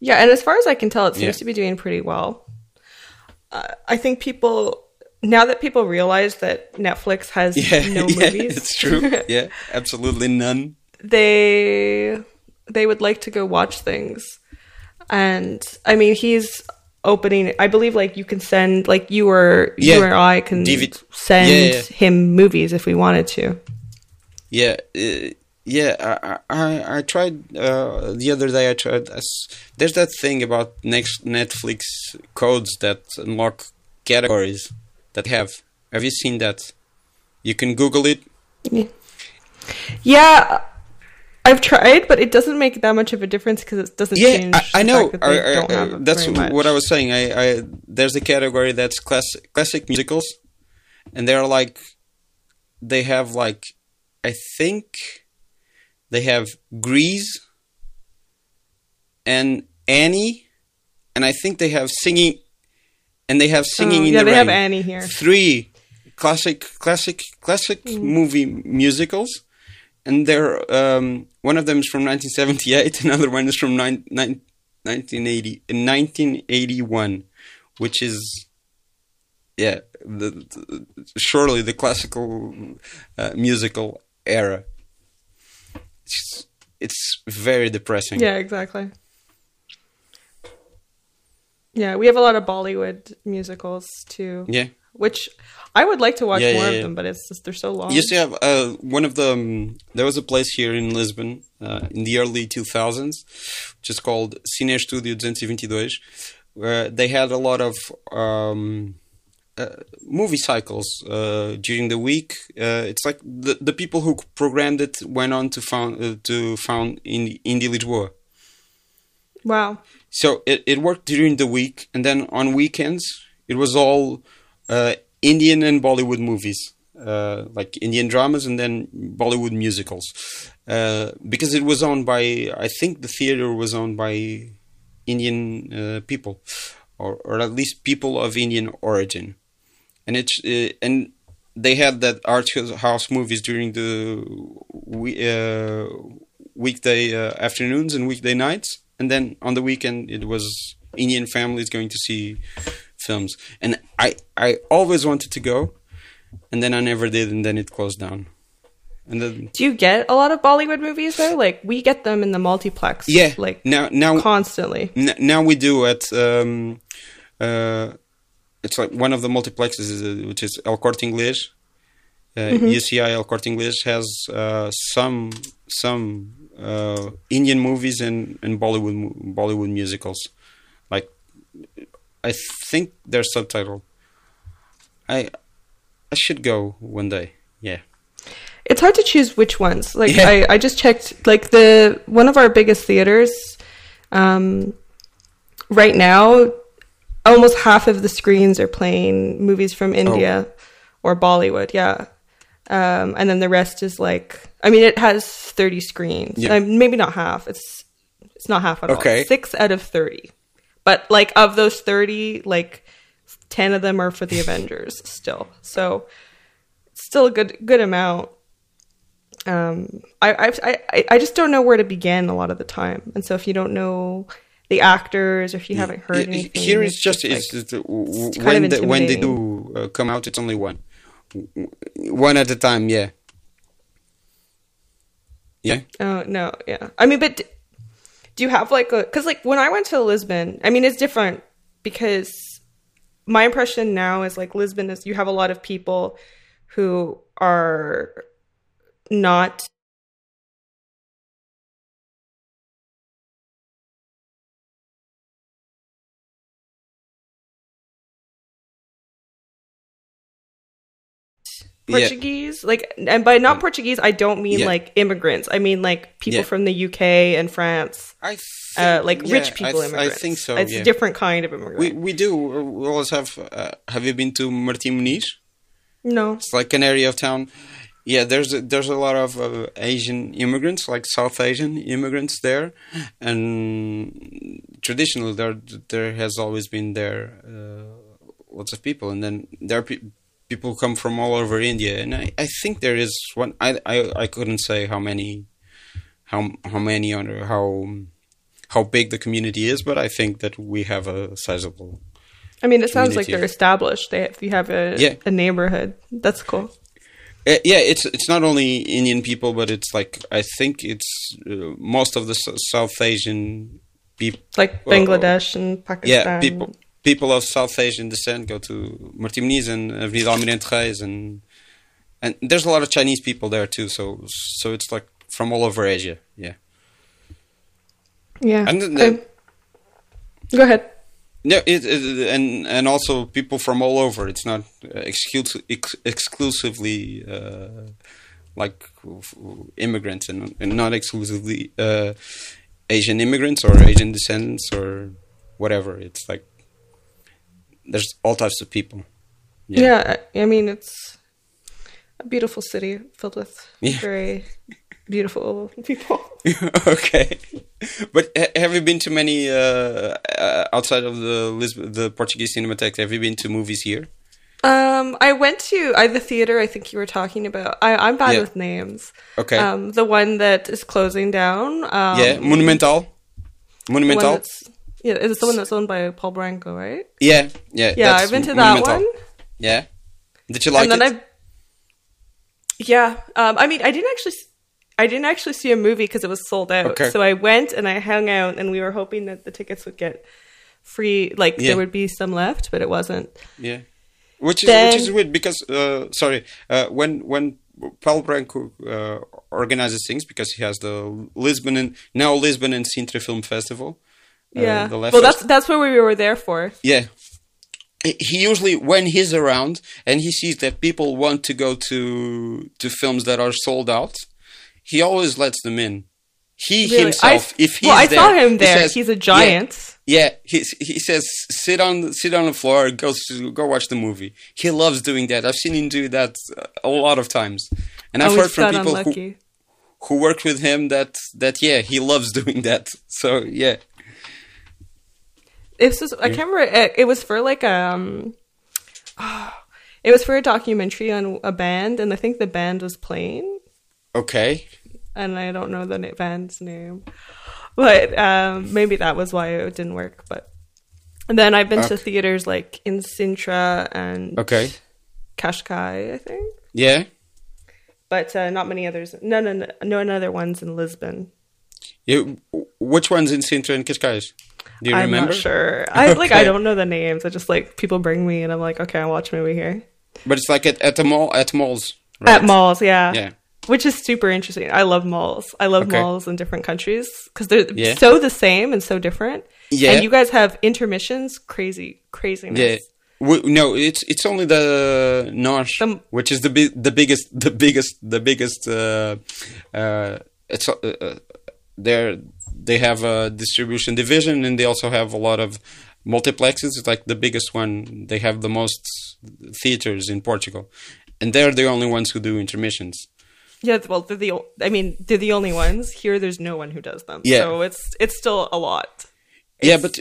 yeah, and as far as I can tell, it seems Yeah. to be doing pretty well. Uh, I think people now that people realize that Netflix has Yeah, no yeah, movies, it's true. yeah, absolutely none. they they would like to go watch things. And I mean, he's opening. I believe like you can send like you or Yeah. you or I can DVD send him movies if we wanted to. Yeah, uh, yeah. I I, I tried uh, the other day. I tried. There's that thing about next Netflix codes that unlock categories that have. Have you seen that? You can Google it. Yeah, I've tried, but it doesn't make that much of a difference because it doesn't Yeah, change. I, I know. that I- I- don't I- have that's what I was saying. I, I there's a category that's class, classic musicals, and they're like, they have like, I think, they have Grease, and Annie, and I think they have singing, and they have singing Oh, in yeah, the they rain. have Annie here. Three classic, classic, classic Mm. movie musicals. And they're um, one of them is from 1978, another one is from nine, nine, 1980, 1981, which is yeah, the, the surely the classical uh, musical era. It's, it's very depressing. Yeah, exactly. Yeah, we have a lot of Bollywood musicals too, Yeah. which I would like to watch Yeah, more yeah, of them, but it's just they're so long. To have uh, one of the. Um, there was a place here in Lisbon uh, in the early 2000s, which is called Cine Studio 222, where they had a lot of um, uh, movie cycles uh, during the week. Uh, it's like the the people who programmed it went on to found uh, to found in Indie Lisboa. Wow. So it, it worked during the week, and then on weekends it was all uh, Indian and Bollywood movies, uh, like Indian dramas and then Bollywood musicals, uh, because it was owned by I think the theater was owned by Indian uh, people, or or at least people of Indian origin, and it's uh, and they had that art house movies during the we, uh, weekday afternoons and weekday nights, and then on the weekend it was Indian families going to see films, and I I always wanted to go, and then I never did, and then it closed down, and then Do you get a lot of Bollywood movies though? Like we get them in the multiplex. yeah, like now now constantly. N- now we do at um, uh, it's like one of the multiplexes is, uh, which is El Corte Inglés. Uh, UCI El Corte Inglés has uh, some some uh, Indian movies and, and Bollywood Bollywood musicals. Like I think they're subtitled. I I should go one day. Yeah. It's hard to choose which ones. Like Yeah. I, I just checked like the one of our biggest theaters um right now almost half of the screens are playing movies from India or Bollywood, yeah. Um and then the rest is like I mean it has 30 screens. Yeah. Um, maybe not half. It's it's not half at Okay. all. 6 out of 30. But like of those 30 like 10 of them are for the Avengers still. So still a good good amount. Um, I, I I I just don't know where to begin a lot of the time, and so if you don't know the actors or if you haven't heard anything, Here it's just like- it's, the- w- kind when the, when they do uh, come out, it's only one, one at a time. Yeah. Yeah. Oh no, yeah. I mean, but do you have like a? Because like when I went to Lisbon, I mean, it's different because my impression now is like Lisbon is you have a lot of people who are not Yeah. Portuguese, like, and by not Portuguese, I don't mean Yeah. like immigrants. I mean like people Yeah. from the UK and France, I uh, like yeah, rich people I, th- I think so. It's yeah. a different kind of immigrant. We we do. We always have. Uh, have you been to Martim Moniz? no, It's like an area of town. Yeah, there's a, there's a lot of uh, Asian immigrants, like South Asian immigrants there, and traditionally there there has always been there uh, lots of people, and then there are pe- people come from all over India, and I, I think there is one. I, I I couldn't say how many, how how many or how how big the community is, but I think that we have a sizable I mean it sounds like they're established. They if you have a Yeah. a neighborhood, that's cool. Uh, yeah, it's it's not only Indian people, but it's like I think it's uh, most of the South Asian people. Like Bangladesh and Pakistan. Yeah, people people of South Asian descent go to Martim and Avenida Almirante Reis, and and there's a lot of Chinese people there too. So so it's like from all over Asia. Yeah. Yeah. And go ahead. No, it, it and and also people from all over. It's not uh, exclu- ex- exclusively uh, like immigrants and, and not exclusively uh, Asian immigrants or Asian descendants or whatever. It's like there's all types of people. Yeah. I I mean it's a beautiful city filled with Yeah. very beautiful people. okay, but ha- have you been to many uh, uh, outside of the Lisb- the Portuguese Cinematheque? Have you been to movies here? Um, I went to I, the theater. I think you were talking about. I, I'm bad Yeah. with names. Okay, Um, the one that is closing down. Um, yeah, Monumental, the one Monumental. Yeah, is it the one that's owned by Paul Branco, right? Yeah, yeah. Yeah, I've been to that one. Yeah. Did you like and then it? I. Yeah, um, I mean, I didn't actually. I didn't actually see a movie because it was sold out. Okay. So I went and I hung out, and we were hoping that the tickets would get free, like Yeah. there would be some left, but it wasn't. Yeah. Which is Then- which is weird because uh, sorry uh, when when Paulo Branco uh, organizes things because he has the Lisbon and now Lisbon and Sintra Film Festival. Uh, Yeah. Left well, that's that's what we were there for. Yeah. He he usually, when he's around and he sees that people want to go to to films that are sold out, he always lets them in. He Really. himself, I, if he's well, I there, saw him he there. says, He's a giant. Yeah, he he says sit on sit on the floor, go go watch the movie. He loves doing that. I've seen him do that uh, a lot of times, and I've oh, heard from people who unlucky. who worked with him that that yeah he loves doing that. So yeah, It was I can't remember. It, it was for like um, it was for a documentary on a band, and I think the band was playing, okay, and I don't know the band's name, but um, maybe that was why it didn't work. But and then I've been to theaters like in Sintra and okay, Cascais, I think, yeah. but uh, not many others. No, no, no, no other ones in Lisbon. You, which one's in Sintra and Cascais? Do you I'm remember? not sure. I like I don't know the names. I just like people bring me, and I'm like, okay, I'll watch a movie here But it's like at, at the mall at malls. Right? at malls. Yeah, Yeah. which is super interesting. I love malls. I love Okay. malls in different countries because they're Yeah. so the same and so different. Yeah. and you guys have intermissions, crazy craziness. Yeah. W no, it's it's only the NOS, The- which is the bi- the biggest the biggest the biggest. Uh, uh, it's uh, uh, they have a distribution division and they also have a lot of multiplexes. It's like the biggest one. They have the most theaters in Portugal, and they're the only ones who do intermissions. Yeah, well, they're the. I mean, they're the only ones here. There's no one who does them. Yeah. so it's it's still a lot. yeah, but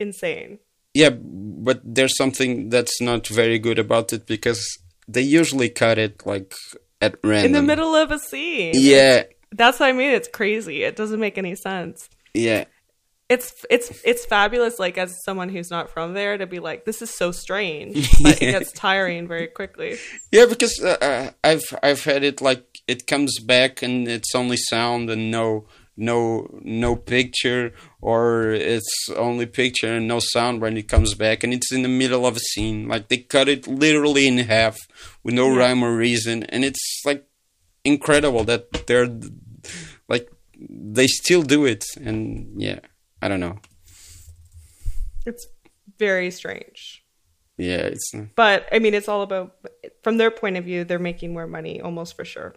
insane. Yeah, but there's something that's not very good about it because they usually cut it like at random in the middle of a scene. Yeah, That's what I mean. It's crazy. It doesn't make any sense. yeah, It's it's it's fabulous. Like as someone who's not from there, to be like, this is so strange, but it gets tiring very quickly. yeah. Because uh, uh, I've I've had it like it comes back and it's only sound and no no no picture, or it's only picture and no sound when it comes back, and it's in the middle of a scene. Like they cut it literally in half with no Yeah. rhyme or reason, and it's like incredible that they're like they still do it, and yeah, I don't know. It's very strange. Yeah, it's But I mean, it's all about from their point of view. They're making more money, almost for sure.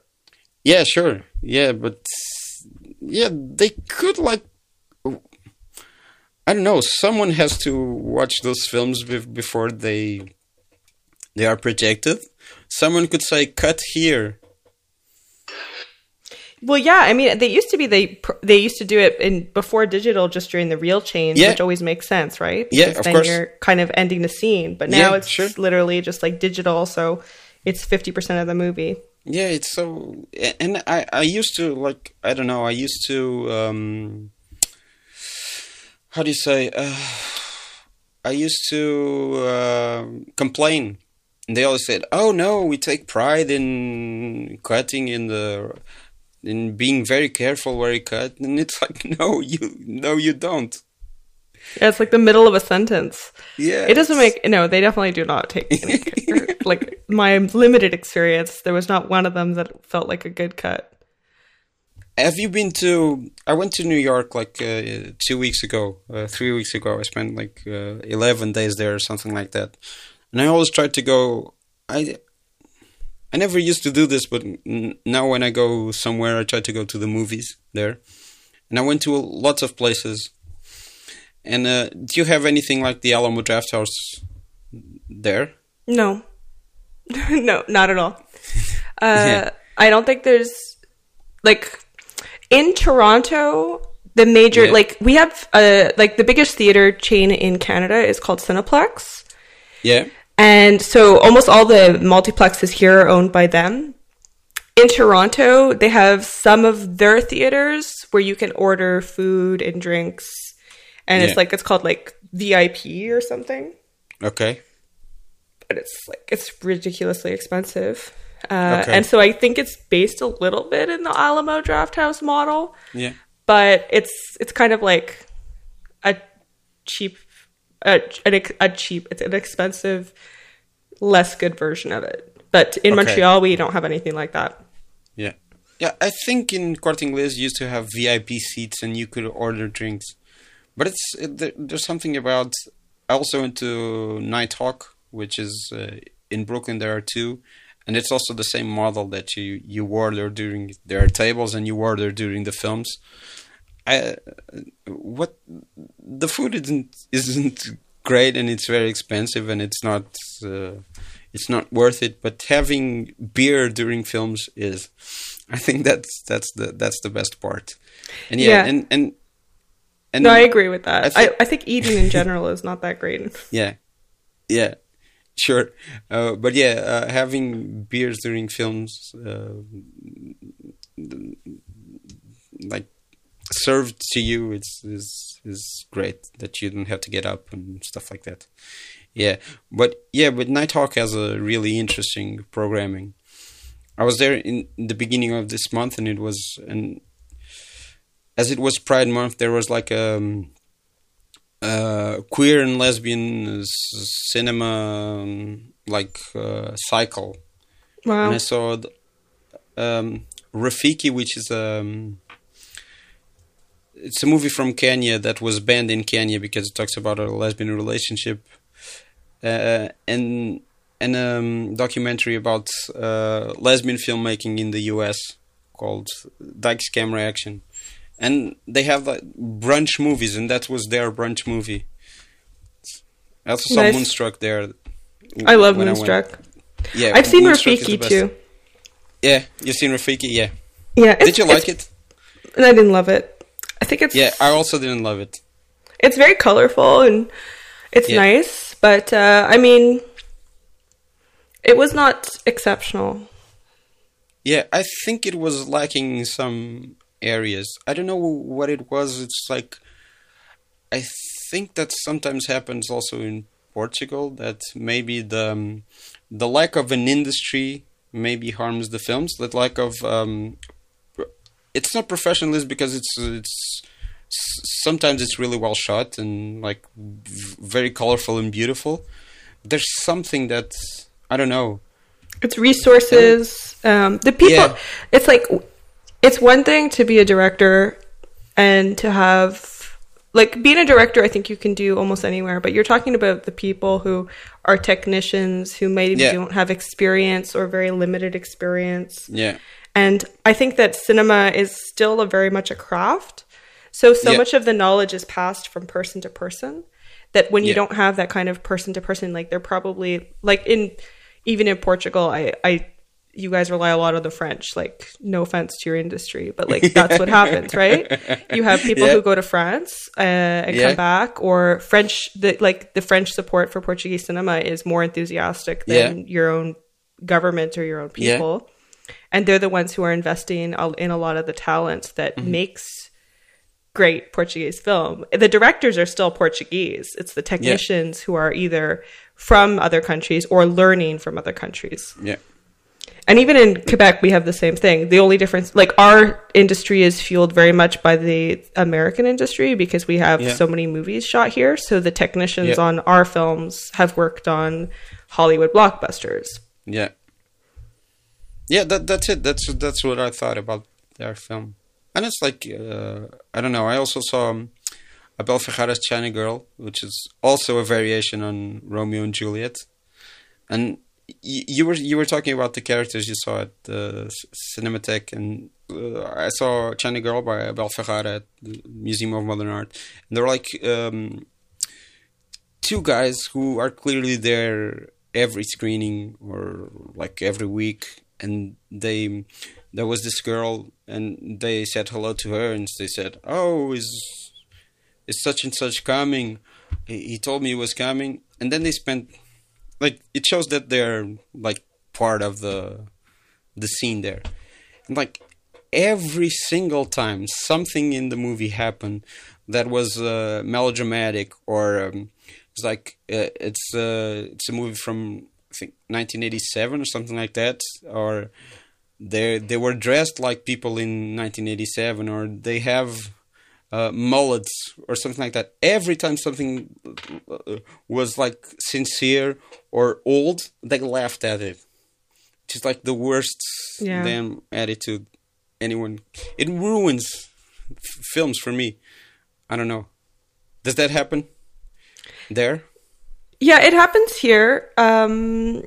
yeah, sure, yeah, but yeah, they could like. I don't know. Someone has to watch those films bef- before they they are projected. Someone could say, "Cut here." Well, yeah. I mean, they used to be they they used to do it in before digital, just during the real change, Yeah. which always makes sense, right? Yeah, Because of then course. you're kind of ending the scene. But now Yeah, it's sure. literally just like digital, so it's fifty percent of the movie. Yeah, it's so. And I I used to like I don't know. I used to um. How do you say? Uh, I used to uh, complain. And they always said, "Oh no, we take pride in cutting in the." In being very careful where you cut, and it's like, no, you, no, you don't. Yeah, it's like the middle of a sentence. Yeah, It doesn't make no. They definitely do not take any, like my limited experience. There was not one of them that felt like a good cut. Have you been to? I went to New York like uh, two weeks ago, uh, three weeks ago. I spent like uh, eleven days there or something like that. And I always tried to go. I I never used to do this, but now when I go somewhere, I try to go to the movies there. And I went to lots of places. And uh, do you have anything like the Alamo Drafthouse there? No, no, not at all. Uh, Yeah. I don't think there's like in Toronto. The major Yeah. like we have uh like the biggest theater chain in Canada is called Cineplex. Yeah. And so almost all the multiplexes here are owned by them. In Toronto, they have some of their theaters where you can order food and drinks. And Yeah. it's like, it's called like VIP or something. Okay. But it's like, it's ridiculously expensive. Uh, Okay. And so I think it's based a little bit in the Alamo Drafthouse model, Yeah. but it's it's kind of like a cheap, a, an ex- a cheap, it's an expensive, less good version of it. But in Okay. Montreal, we don't have anything like that. Yeah. Yeah, I think in Corte Inglés used to have VIP seats and you could order drinks. But it's it, there, there's something about I also went to Nitehawk, which is uh, in Brooklyn there are two, and it's also the same model that you you order during there are tables and you order during the films. I what the food isn't isn't great and it's very expensive and it's not uh, it's not worth it. But having beer during films is, I think that's that's the that's the best part. And yeah, Yeah. and and and No, I agree with that. I I, I, think eating in general is not that great. yeah, yeah, sure. Uh, but yeah, uh, having beers during films, uh, like served to you, it's is is great that you don't have to get up and stuff like that. Yeah, but yeah, but Nitehawk has a really interesting programming. I was there in the beginning of this month, and it was and as it was Pride Month, there was like a um, uh, queer and lesbian cinema um, like uh, cycle, Wow. and I saw th- um, Rafiki, which is um, it's a movie from Kenya that was banned in Kenya because it talks about a lesbian relationship, uh, and and um, documentary about uh, lesbian filmmaking in the U.S. called Dykes Camera Action, and they have like brunch movies, and that was their brunch movie. I also saw Nice. Moonstruck there. I love. Moonstruck. Yeah, I've seen Moonstruck Rafiki too. Yeah, you've seen Rafiki. Yeah, Yeah. Did you like it? And I didn't love it. I think it's Yeah, I also didn't love it. it's very colorful and it's Yeah. nice, but uh, I mean, It was not exceptional. Yeah, I think it was lacking in some areas. I don't know what it was. It's like I think that sometimes happens also in Portugal that maybe the um, the lack of an industry maybe harms the films. The lack of um, it's not professionalism because it's it's sometimes it's really well shot and like very colorful and beautiful. There's something that I don't know. It's resources. Um, the people. Yeah. It's like it's one thing to be a director and to have like being a director i think you can do almost anywhere but you're talking about the people who are technicians who maybe yeah. don't have experience or very limited experience yeah and i think that cinema is still a very much a craft so so yeah. much of the knowledge is passed from person to person that when you yeah. don't have that kind of person to person like they're probably like in even in portugal i i you guys rely a lot on the French. Like, no offense to your industry, but like that's what happens, right? You have people yeah. who go to France uh, and come back, or French. The, like the French support for Portuguese cinema is more enthusiastic than your own government or your own people, and they're the ones who are investing in a lot of the talent that mm-hmm. makes great Portuguese film. The directors are still Portuguese. It's the technicians who are either from other countries or learning from other countries. Yeah and even in Quebec, we have the same thing. The only difference, like our industry is fueled very much by the American industry because we have yeah. so many movies shot here. So the technicians yeah. on our films have worked on Hollywood blockbusters. Yeah. Yeah, that that's it. That's that's what I thought about their film, and it's like uh, I don't know. I also saw um, Abel Ferrara's China Girl, which is also a variation on Romeo and Juliet, and you were you were talking about the characters you saw at the Cinematheque, and uh, I saw China Girl by Abel Ferrara at the Museum of Modern Art, and they're like um, two guys who are clearly there every screening or like every week, and they there was this girl, and they said hello to her, and they said, "Oh, is is such and such coming?" He, told me he was coming, and then they spent like it shows that they're like part of the the scene there and like every single time something in the movie happened that was uh, melodramatic or um, it's like uh, it's uh, it's a movie from think 1987 or something like that or they they were dressed like people in 1987 or they have uh, mullets or something like that. Every time something uh, was like sincere or old, they laughed at it. Just like the worst yeah. damn attitude anyone. It ruins f- films for me. I don't know. Does that happen there? Yeah, it happens here. Um,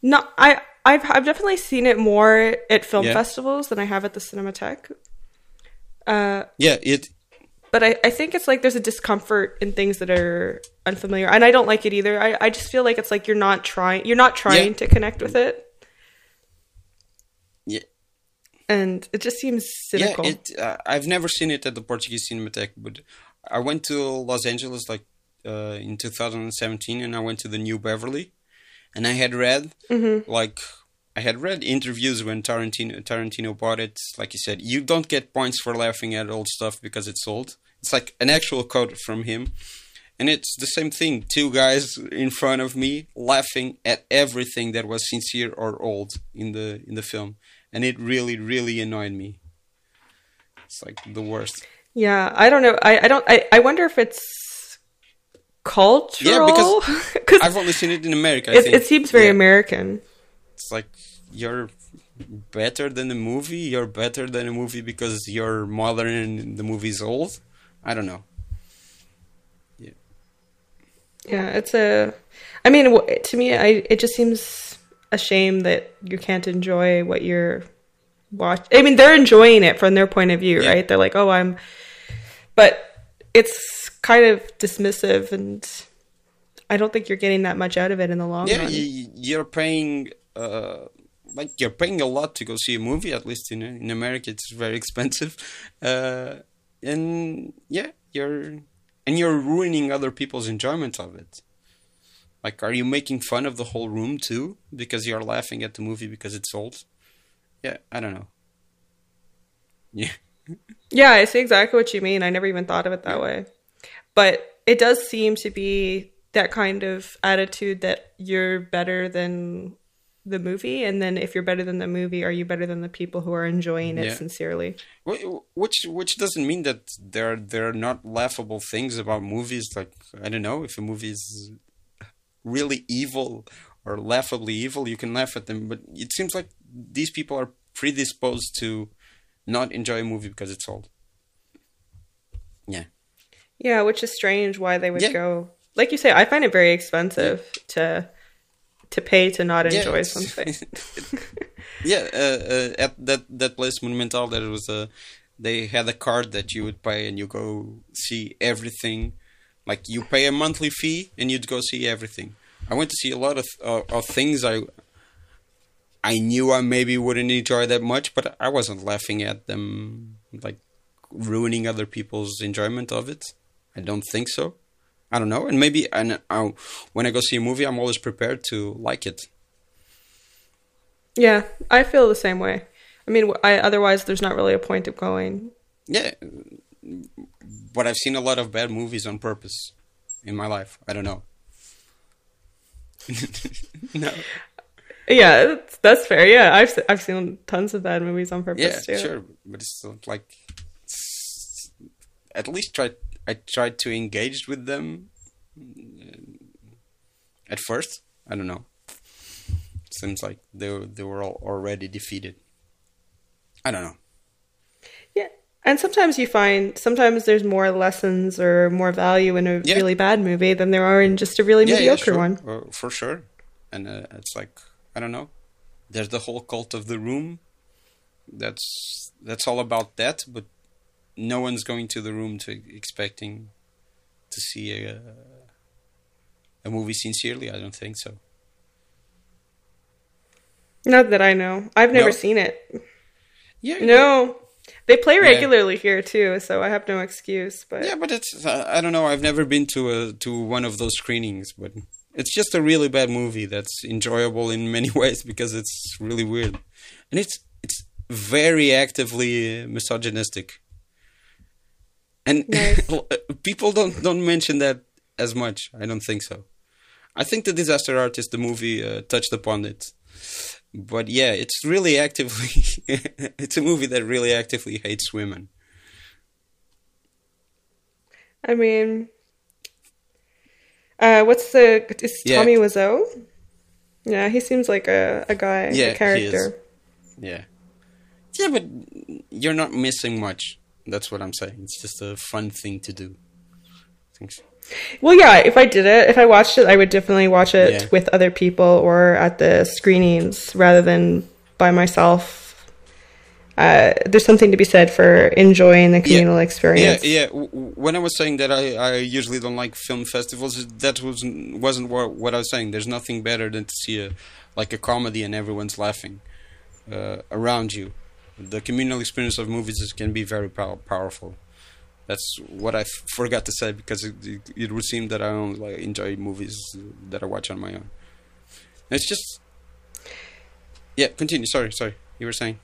not I. I've I've definitely seen it more at film yeah. festivals than I have at the Cinematheque. Uh, yeah, it but I, I think it's like there's a discomfort in things that are unfamiliar and i don't like it either i, I just feel like it's like you're not trying you're not trying yeah. to connect with it yeah and it just seems cynical yeah it, uh, i've never seen it at the portuguese cinematheque but i went to los angeles like uh, in 2017 and i went to the new beverly and i had read mm-hmm. like I had read interviews when Tarantino Tarantino bought it. Like he said, you don't get points for laughing at old stuff because it's old. It's like an actual quote from him. And it's the same thing. Two guys in front of me laughing at everything that was sincere or old in the in the film. And it really, really annoyed me. It's like the worst. Yeah, I don't know. I, I don't I, I wonder if it's cultural. Yeah, because I've only seen it in America. It, it, seems very yeah. American. It's like you're better than the movie. You're better than a movie because you're modern and the movie's old. I don't know. Yeah. Yeah, it's a. I mean, to me, I it just seems a shame that you can't enjoy what you're watch. I mean, they're enjoying it from their point of view, yeah. right? They're like, "Oh, I'm," but it's kind of dismissive, and I don't think you're getting that much out of it in the long yeah, run. Yeah, you're paying. Uh, like you're paying a lot to go see a movie. At least in in America, it's very expensive. Uh, and yeah, you're and you're ruining other people's enjoyment of it. Like, are you making fun of the whole room too because you're laughing at the movie because it's old? Yeah, I don't know. Yeah. Yeah, I see exactly what you mean. I never even thought of it that way. But it does seem to be that kind of attitude that you're better than the movie and then if you're better than the movie are you better than the people who are enjoying it Yeah. sincerely Wh- Which which doesn't mean that there there are not laughable things about movies. Like I don't know if a movie is really evil or laughably evil, you can laugh at them. But it seems like these people are predisposed to not enjoy a movie because it's old. Yeah, yeah which is strange why they would Yeah. go like you say i find it very expensive to to pay to not enjoy it's- something yeah. Uh, uh, at that that place Monumental, there was a they had a card that you would pay and you go see everything. Like you pay a monthly fee and you'd go see everything. I went to see a lot of uh, of things I I knew I maybe wouldn't enjoy that much, but I wasn't laughing at them like ruining other people's enjoyment of it. I don't think so. I don't know, and maybe and uh, when I go see a movie, I'm always prepared to like it. yeah i feel the same way i mean I, otherwise there's not really a point of going Yeah, but I've seen a lot of bad movies on purpose in my life. I don't know. no. yeah that's, that's fair yeah I've, I've seen tons of bad movies on purpose Yeah, too sure, but it's like it's- at least try. I tried to engage with them uh, at first. I don't know. Seems like they were, they were all already defeated. I don't know. Yeah. And sometimes you find sometimes there's more lessons or more value in a Yeah. really bad movie than there are in just a really yeah, mediocre yeah, sure. one. Uh, for sure. And uh, it's like I don't know. There's the whole cult of the room. That's that's all about that, but no one's going to the room to expecting to see a a movie sincerely. I don't think so. Not that I know. I've never No? seen it. Yeah, No. They play Yeah. regularly here too, so I have no excuse. But Yeah, but it's I don't know. I've never been to a to one of those screenings, but it's just a really bad movie that's enjoyable in many ways because it's really weird, and it's it's very actively misogynistic, and Nice. people don't don't mention that as much. I don't think so. I think the Disaster Artist, the movie, uh, touched upon it. But yeah, it's really actively. it's a movie that really actively hates women. I mean, uh, what's the is Yeah. Tommy Wiseau? Yeah, he seems like a, a guy, Yeah, a he character. is. Yeah. Yeah, but you're not missing much. That's what I'm saying. It's just a fun thing to do. Thanks. Well, yeah, if I did it, if I watched it, I would definitely watch it Yeah. with other people or at the screenings rather than by myself. Uh, there's something to be said for enjoying the communal Yeah, experience. yeah. W- When I was saying that I, I usually don't like film festivals, that wasn't wasn't what, what I was saying. There's nothing better than to see a like a comedy and everyone's laughing uh, around you. The communal experience of movies is, can be very pow- powerful. That's what I f- forgot to say because it, it, it would seem that I only like, enjoy movies that I watch on my own. It's just yeah. Continue. Sorry, sorry. You were saying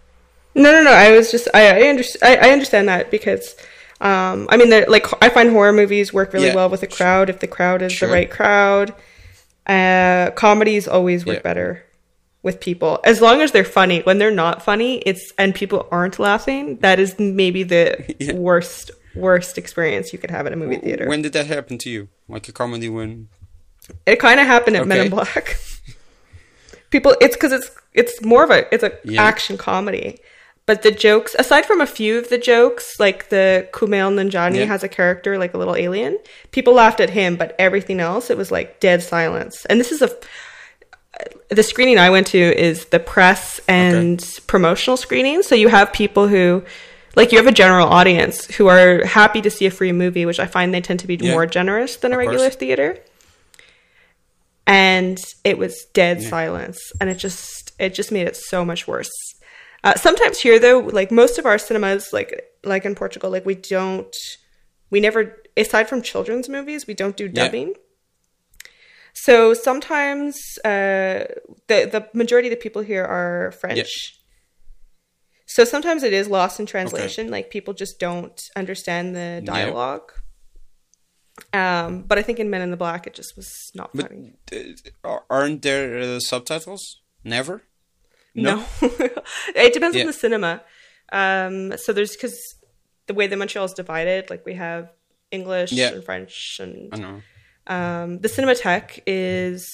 No, no, no. I was just I I, under, I, I understand that because um, I mean, like I find horror movies work really Yeah, well with a crowd if the crowd is Sure. the right crowd. Uh, comedies always work Yeah. better with people as long as they're funny. When they're not funny, it's and people aren't laughing. That is maybe the Yeah. worst worst experience you could have at a movie theater. when did that happen to you? Like a comedy when It kind of happened at Men in Black. People, it's because it's it's more of a it's an Yeah. action comedy, but the jokes, aside from a few of the jokes, like the Kumail Nanjiani Yeah. has a character like a little alien. People laughed at him, but everything else, it was like dead silence. And this is a the screening I went to is the press and promotional screening. So you have people who, like, you have a general audience who are happy to see a free movie, which I find they tend to be Yeah. more generous than a Of course. regular theater. And it was dead Yeah. silence, and it just it just made it so much worse. Uh, sometimes here, though, like most of our cinemas, like like in Portugal, like we don't, we never, aside from children's movies, we don't do Yeah. So sometimes uh, the the majority of the people here are French. So sometimes it is lost in translation. Like people just don't understand the dialogue. Um, but I think in Men in the Black, it just was not But funny. uh, aren't there uh, subtitles? Never. No, it depends Yeah. on the cinema. Um, so there's because the way that Montreal is divided, like we have English Yeah. and French, and. Um, the Cinematheque is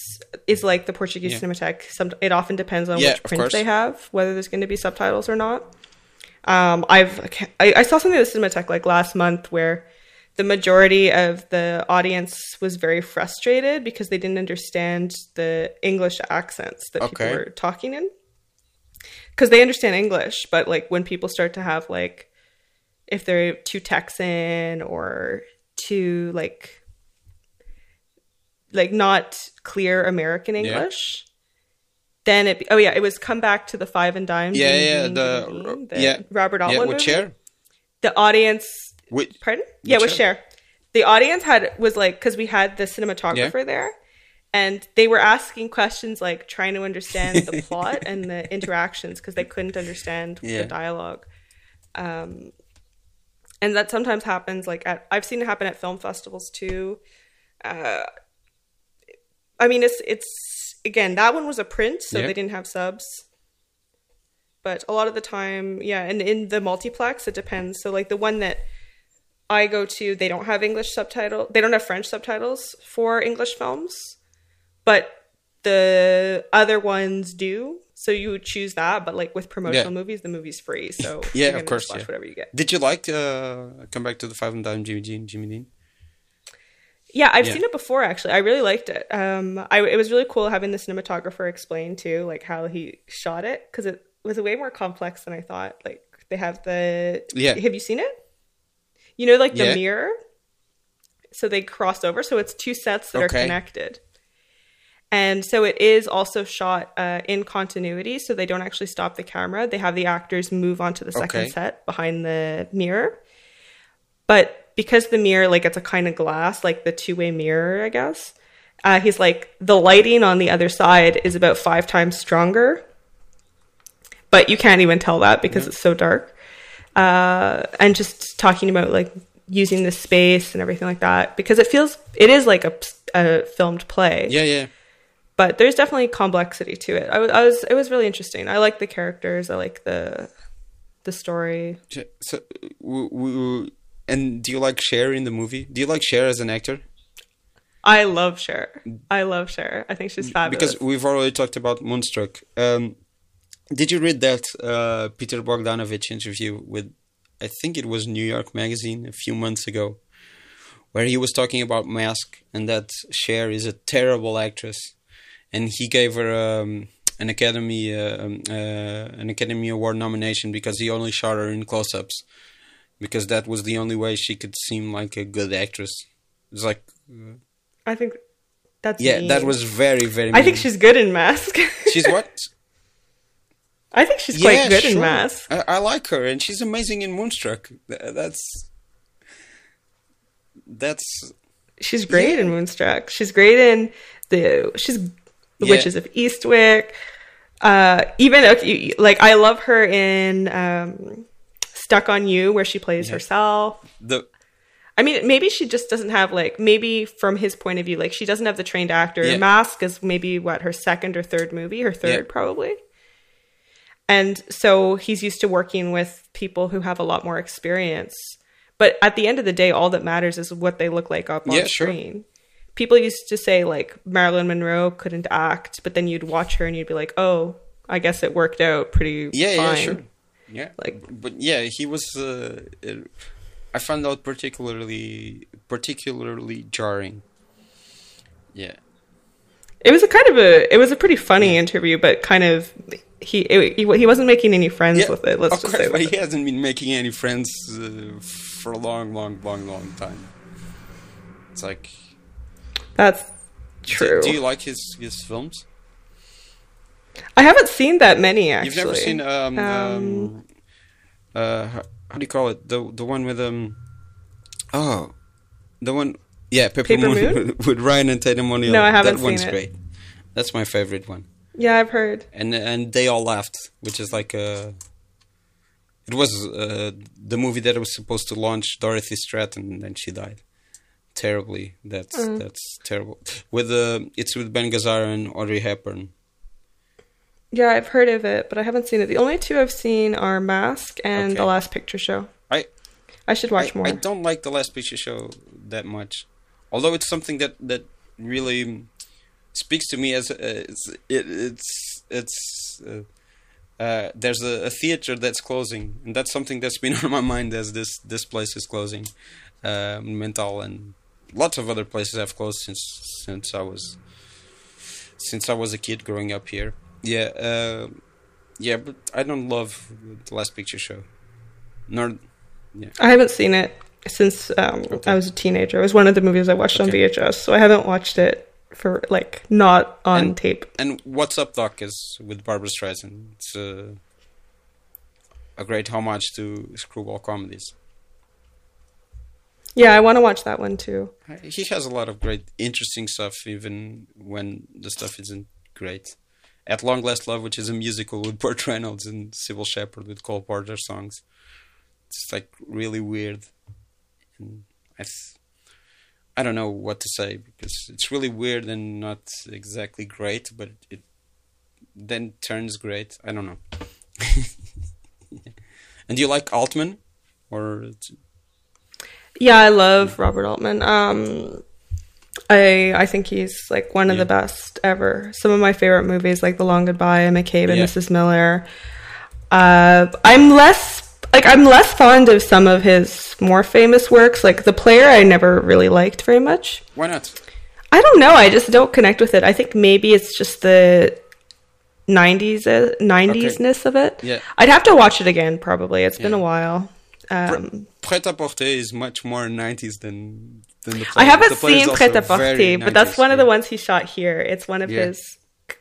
is like the Portuguese Yeah. Cinematheque. Some it often depends on Yeah, which print they have, whether there's going to be subtitles or not. Um, I've I, I saw something at the Cinematheque like last month where the majority of the audience was very frustrated because they didn't understand the English accents that Okay. people were talking in. Because they understand English, but like when people start to have like, if they're too Texan or too like, like not clear American English, then it. Oh yeah, it was come back to the five and dime. Yeah, Ding, yeah, ding, the- ding, the yeah, Robert Altman Yeah, with Cher. The audience With Pardon? Yeah, with Cher? Cher. The audience had was like because we had the cinematographer there, and they were asking questions like trying to understand the plot and the interactions because they couldn't understand Yeah. the dialogue. Um, and that sometimes happens. Like at I've seen it happen at film festivals too. Uh, I mean, it's it's again that one was a print, so Yeah. they didn't have subs. But a lot of the time, yeah, and in the multiplex, it depends. So like the one that I go to, they don't have English subtitle. They don't have French subtitles for English films, but the other ones do. So you would choose that. But like with promotional Yeah. movies, the movie's free. So Yeah, of course, watch yeah. whatever you get. Did you like uh, come back to the five and dime Jimmy Dean? Jimmy Dean. Yeah, I've Yeah. seen it before. Actually, I really liked it. Um, I it was really cool having the cinematographer explain too, like how he shot it because it was way more complex than I thought. Like they have the Yeah. Have you seen it? You know, like the Yeah. mirror. So they cross over. So it's two sets that are connected. And so it is also shot uh, in continuity, so they don't actually stop the camera. They have the actors move onto the second Okay. set behind the mirror. But because the mirror, like it's a kind of glass, like the two way mirror, I guess, uh, he's like, the lighting on the other side is about five times stronger. But you can't even tell that because it's so dark. Uh, and just talking about like using the space and everything like that because it feels, it is like a, a filmed play Yeah, yeah. but there's definitely complexity to it. I was, I was, it was really interesting. I like the characters. I like the, the story. So, w- w- and do you like Cher in the movie? Do you like Cher as an actor? I love Cher. I love Cher. I think she's fabulous. Because we've already talked about Moonstruck. Um, did you read that uh, Peter Bogdanovich interview with, I think it was New York Magazine a few months ago, where he was talking about Mask and that Cher is a terrible actress, and he gave her um, an Academy uh, um, uh, an Academy Award nomination because he only shot her in close-ups, because that was the only way she could seem like a good actress. It's like, I think that's yeah, mean. that was very very. I think she's good in Mask. she's what? I think she's quite Yeah, good in. Mask. I, I like her, and she's amazing in Moonstruck. That's that's She's great in Moonstruck. She's great in the. She's the Yeah. Witches of Eastwick. Uh, even okay, like I love her in um, Stuck on You, where she plays herself. the I mean, maybe she just doesn't have like maybe from his point of view, like she doesn't have the trained actor. Yeah. Mask is maybe what her second or third movie, her third Yeah. probably. And so he's used to working with people who have a lot more experience. But at the end of the day, all that matters is what they look like up on Yeah, sure. screen. People used to say like Marilyn Monroe couldn't act, but then you'd watch her and you'd be like, oh, I guess it worked out pretty yeah fine. yeah sure yeah Like- but, yeah he was. Uh, I found out particularly particularly jarring. Yeah. It was a kind of a it was a pretty funny interview, but kind of he it, he he wasn't making any friends Yeah, with it. Let's just course, say but that. he hasn't been making any friends uh, for a long, long, long, long time. It's like, That's do- true. Do, you like his his films? I haven't seen that many actually. You've never seen um, um, Um, uh how, how do you call it the the one with um oh the one Yeah, Paper, Paper Moon, Moon? with Ryan and Tatum O'Neal. No, I haven't That one's it. great. That's my favorite one. Yeah, I've heard. And and they all laughed, which is like a. It was uh, the movie that was supposed to launch Dorothy Stratten, and then she died terribly. That's Mm. that's terrible. With uh, it's with Ben Gazzara and Audrey Hepburn. Yeah, I've heard of it, but I haven't seen it. The only two I've seen are Mask and Okay. The Last Picture Show. I I should watch I, more. I don't like the Last Picture Show that much, although it's something that that really speaks to me as uh, it's it, it's it's. Uh, uh, there's a, a theater that's closing, and that's something that's been on my mind as this this place is closing. Uh, Mental and lots of other places have closed since since I was since I was a kid growing up here. Yeah, uh, yeah, but I don't love the Last Picture Show. Nor, I haven't seen it since um, Okay. I was a teenager. It was one of the movies I watched on VHS, so I haven't watched it for like not on And- tape. And What's Up Doc is with Barbra Streisand. It's a, a great homage to screwball comedies. Yeah, I want to watch that one too. He has a lot of great, interesting stuff, even when the stuff isn't great. At Long Last Love, which is a musical with Burt Reynolds and Cybill Shepherd with Cole Porter songs. It's like really weird. And I, th- I don't know what to say because it's really weird and not exactly great, but it then turns great. I don't know. and do you like Altman? Or Yeah, I love Robert Altman. Um, I I think he's like one of Yeah. the best ever. Some of my favorite movies, like The Long Goodbye and McCabe and Yeah. Mrs. Miller. Uh, I'm less like I'm less fond of some of his more famous works, like The Player. I never really liked very much. why not? I don't know. I just don't connect with it. I think maybe it's just the 90s uh, 90s ness of it. Yeah. I'd have to watch it again probably. It's been a while. Um, Prêt-à-porter is much more 90s than, than the I haven't The play is seen Prêt à Porter, but that's one of the ones he shot here. It's one of Yeah. his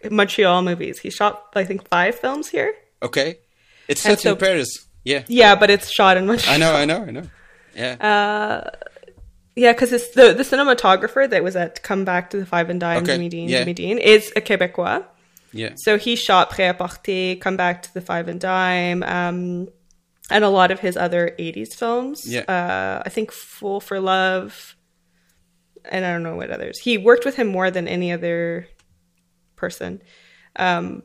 Montreal movies. He shot, I think, five films here. Okay. It's set so- in Paris. Yeah. Yeah, but it's shot in Montreal. I know, I know, I know. Yeah. Uh, yeah, because it's the the cinematographer that was at Come Back to the Five and Dime, Okay, Jimmy Dean, yeah. Jimmy Dean, is a Quebecois. yeah. So he shot Prêt à Porter, Come Back to the Five and Dime, um, and a lot of his other 80s films. Yeah. Uh, I think Fool for Love, and I don't know what others. He worked with him more than any other person. Um,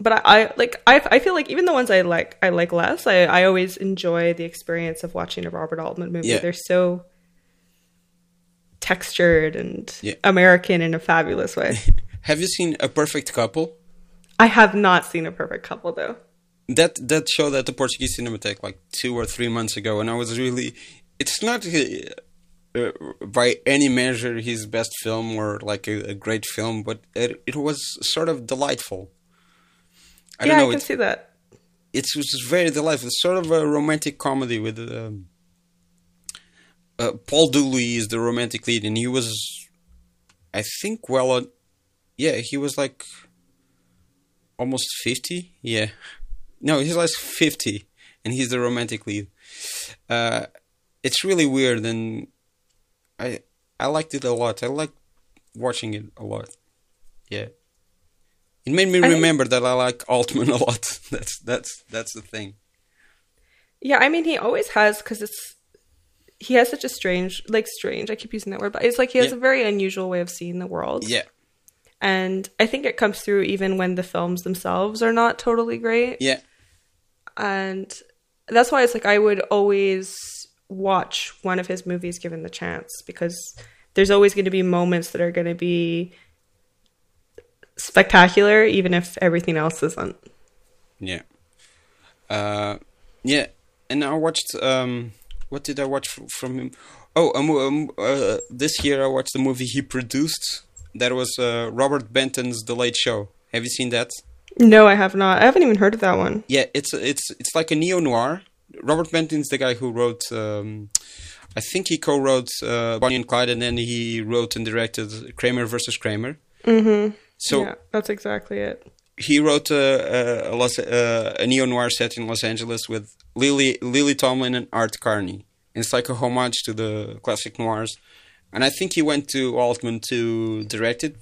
but I, I like I, I feel like even the ones I like I like less I, I always enjoy the experience of watching a Robert Altman movie. Yeah. They're so textured and Yeah. American in a fabulous way. Have you seen A Perfect Couple? I have not seen a perfect couple though. That that showed at the Portuguese Cinematheque like two or three months ago, and I was really. It's not uh, by any measure his best film or like a, a great film, but it, it was sort of delightful. I yeah, don't know. I can It's, see that. it's just very delightful. It's sort of a romantic comedy with um, uh, Paul Dooley is the romantic lead, and he was, I think, well, on, yeah, he was like almost fifty. Yeah, no, he's like fifty, and he's the romantic lead. Uh, it's really weird, and I I liked it a lot. I liked watching it a lot. Yeah. It made me I remember that I like Altman a lot. That's that's that's the thing. Yeah, I mean he always has because it's he has such a strange like strange. I keep using that word, but it's like he has Yeah. a very unusual way of seeing the world. Yeah, and I think it comes through even when the films themselves are not totally great. yeah, and that's why it's like I would always watch one of his movies given the chance because there's always going to be moments that are going to be spectacular even if everything else isn't. yeah, uh, yeah. And I watched. Um, what did I watch f- from him? Oh, um, um, uh, this year I watched the movie he produced. That was uh, Robert Benton's The Late Show. Have you seen that? No, I have not. I haven't even heard of that one. Yeah, it's it's it's like a neo noir. Robert Benton's the guy who wrote. Um, I think he co-wrote uh, Bonnie and Clyde, and then he wrote and directed Kramer versus Kramer. Mm-hmm. So yeah, that's exactly it. he wrote a, a, Los, uh, a neo noir set in Los Angeles with Lily Lily Tomlin and Art Carney. It's like a homage to the classic noirs. and I think he went to Altman to direct it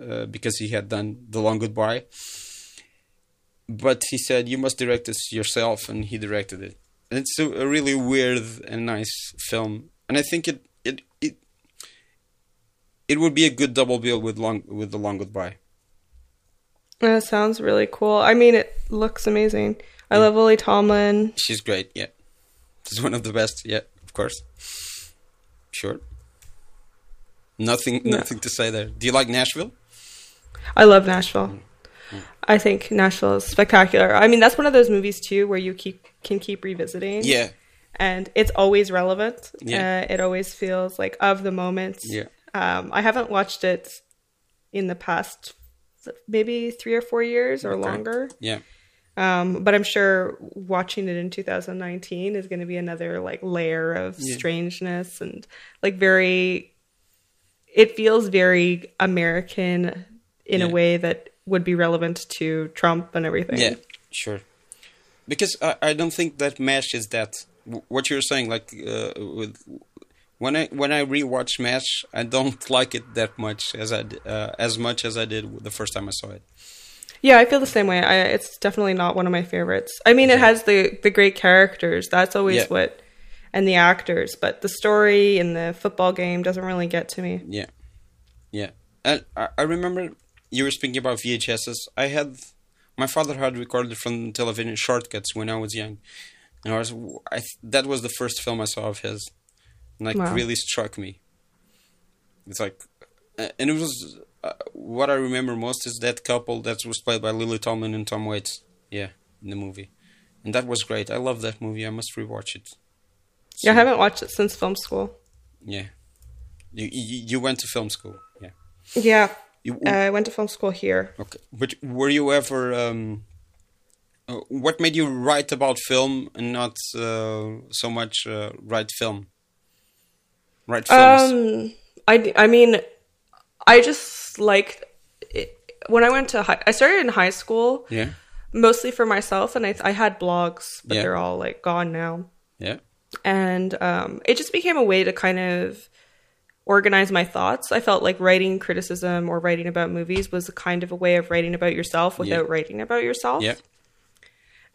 uh, because he had done The Long Goodbye. But he said, "You must direct this yourself," and he directed it. And it's a, a really weird and nice film, and I think it it it it would be a good double bill with long with The Long Goodbye. That sounds really cool. I mean, it looks amazing. I mm. love Lily Tomlin. She's great. Yeah, she's one of the best. Yeah, of course. Sure. Nothing, Yeah. nothing to say there. Do you like Nashville? I love Nashville. Mm. I think Nashville is spectacular. I mean, that's one of those movies too where you keep can keep revisiting. Yeah, and it's always relevant. Yeah. Uh, it always feels like of the moment. yeah, Um, I haven't watched it in the past maybe three or four years or Okay. longer. yeah, Um, but I'm sure watching it in 2019 is going to be another like layer of Yeah. strangeness and like very. It feels very American in Yeah. a way that would be relevant to Trump and everything. yeah. Sure. Because I, I don't think that Mash is that. What you're saying, like uh, with when I when I rewatch Mash, I don't like it that much as I uh, as much as I did the first time I saw it. Yeah, I feel the same way. I, it's definitely not one of my favorites. I mean, it has the the great characters. That's always Yeah. what, and the actors. But the story and the football game doesn't really get to me. Yeah, yeah. And I, I remember you were speaking about VHSs. I had my father had recorded from television Short Cuts when I was young, and I was I, that was the first film I saw of his, and like Wow. really struck me. It's like, and it was uh, what I remember most is that couple that was played by Lily Tomlin and Tom Waits. Yeah, in the movie, and that was great. I love that movie. I must rewatch it. Yeah, I haven't watched it since film school. Yeah, you you, you went to film school. Yeah. Yeah, You, uh, I went to film school here. Okay, but were you ever? Um, uh, what made you write about film and not uh, so much uh, write film? Write films. Um, I I mean, I just like when I went to high. I started in high school yeah, mostly for myself, and I I had blogs, but Yeah. they're all like gone now. yeah, and um, it just became a way to kind of organize my thoughts. I felt like writing criticism or writing about movies was a kind of a way of writing about yourself without Yeah. writing about yourself. yeah,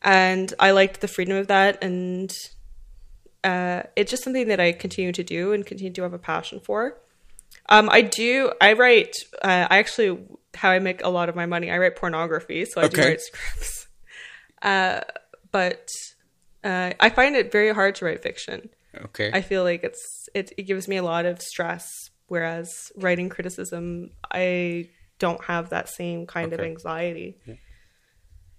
And I liked the freedom of that, and uh, it's just something that I continue to do and continue to have a passion for. Um, I do. I write. Uh, I actually how I make a lot of my money. I write pornography, so I do write scripts. Uh, but uh, I find it very hard to write fiction. Okay, I feel like it's it, it gives me a lot of stress. Whereas writing criticism, I don't have that same kind of Okay. anxiety.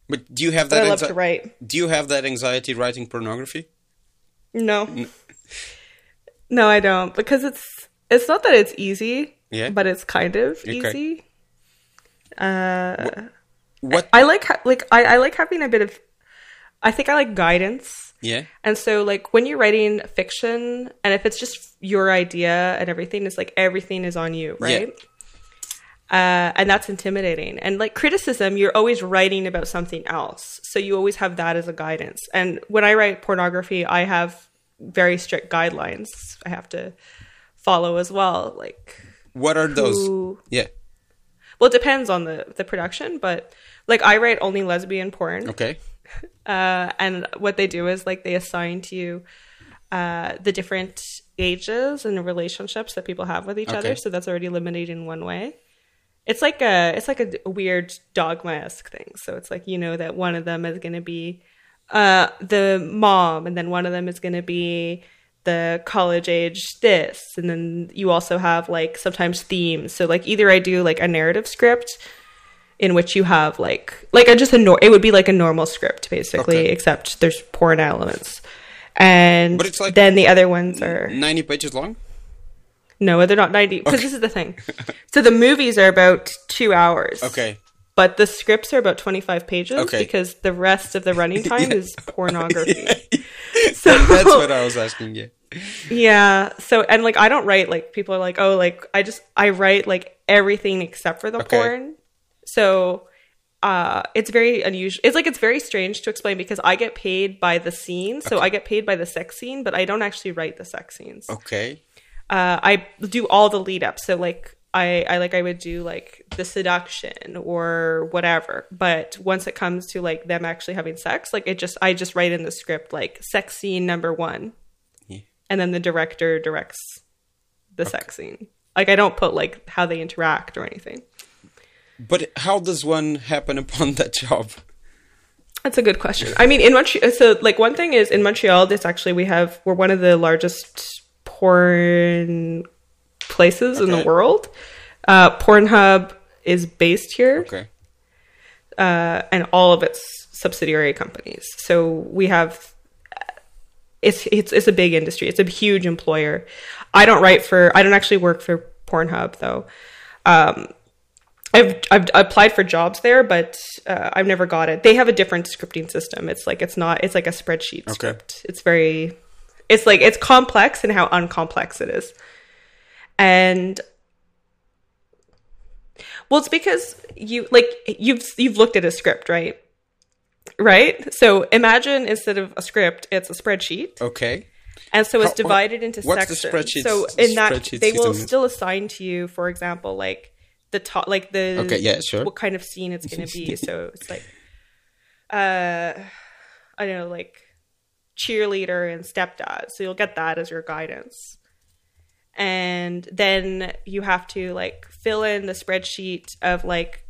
but do you have that? I love anxi- to write. Do you have that anxiety writing pornography? No, no, I don't because it's it's not that it's easy, Yeah. but it's kind of Okay. easy. Uh, What? I like ha- like I, I like having a bit of. I think I like guidance. Yeah, And so, like, when you're writing fiction, and if it's just your idea and everything, it's like everything is on you, right? Uh, and that's intimidating. And like criticism, you're always writing about something else. So you always have that as a guidance. And when I write pornography, I have very strict guidelines I have to follow as well. Like, what are those? who, Yeah, well, it depends on the, the production, but like I write only lesbian porn. okay, Uh, and what they do is like they assign to you uh, the different ages and relationships that people have with each Okay. other. So that's already eliminated in one way. It's like a it's like a, weird dogma esque thing. So it's like you know that one of them is going to be uh, the mom, and then one of them is going to be the college age this, and then you also have like sometimes themes. So like either I do like a narrative script in which you have like like a just a nor- it would be like a normal script basically, Okay. except there's porn elements. And But it's like- then the other ones are ninety pages long. no, they're not 90 because this is the thing. so the movies are about 2 hours. Okay, But the scripts are about 25 pages Okay. because the rest of the running time Yeah. is pornography. So that's what I was asking. Yeah, yeah. So and like I don't write like people are like, "Oh, like I just I write like everything except for the Okay. porn." So uh it's very unusual. It's like it's very strange to explain because I get paid by the scene. So I get paid by the sex scene, but I don't actually write the sex scenes. okay, uh, I do all the lead up. So like I, I like I would do like the seduction or whatever. But once it comes to like them actually having sex, like it just I just write in the script like sex scene number one, Yeah. and then the director directs the sex scene. Like I don't put like how they interact or anything. But how does one happen upon that job? That's a good question. I mean, in Montreal, so like one thing is in Montreal, this actually we have we're one of the largest porn places in the world. Uh, Pornhub is based here, Okay. uh, and all of its subsidiary companies. So we have it's it's it's a big industry. It's a huge employer. I don't write for. I don't actually work for Pornhub though. Um, I've I've applied for jobs there, but uh, I've never got it. They have a different scripting system. It's like it's not. It's like a spreadsheet script. It's very. It's like it's complex and how uncomplex it is, and well, it's because you like you've you've looked at a script, right? Right. So imagine instead of a script, it's a spreadsheet. Okay. And so it's How- divided into what's the sections. so the in that they will still assign to you, for example, like the top, like the Okay, yeah, sure. what kind of scene it's going to be. so it's like, uh, I don't know, like cheerleader and stepdad. So you'll get that as your guidance, and then you have to like fill in the spreadsheet of like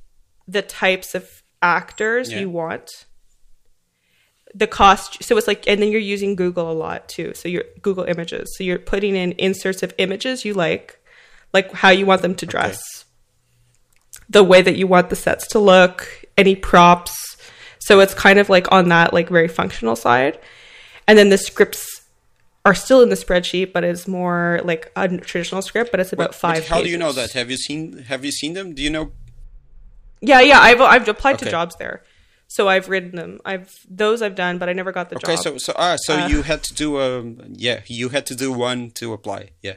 the types of actors Yeah. you want the cost so it's like and then you're using google a lot too so you're google images so you're putting in inserts of images you like like how you want them to dress the way that you want the sets to look any props so it's kind of like on that like very functional side and then the scripts are still in the spreadsheet but it's more like a traditional script but it's about But five how do you know that? Have you seen Have you seen them? Do you know? yeah yeah i've i've applied to jobs there so i've written them i've those i've done but i never got the Okay, job Okay, so so ah, so Uh, you had to do um yeah, you had to do one to apply. Yeah.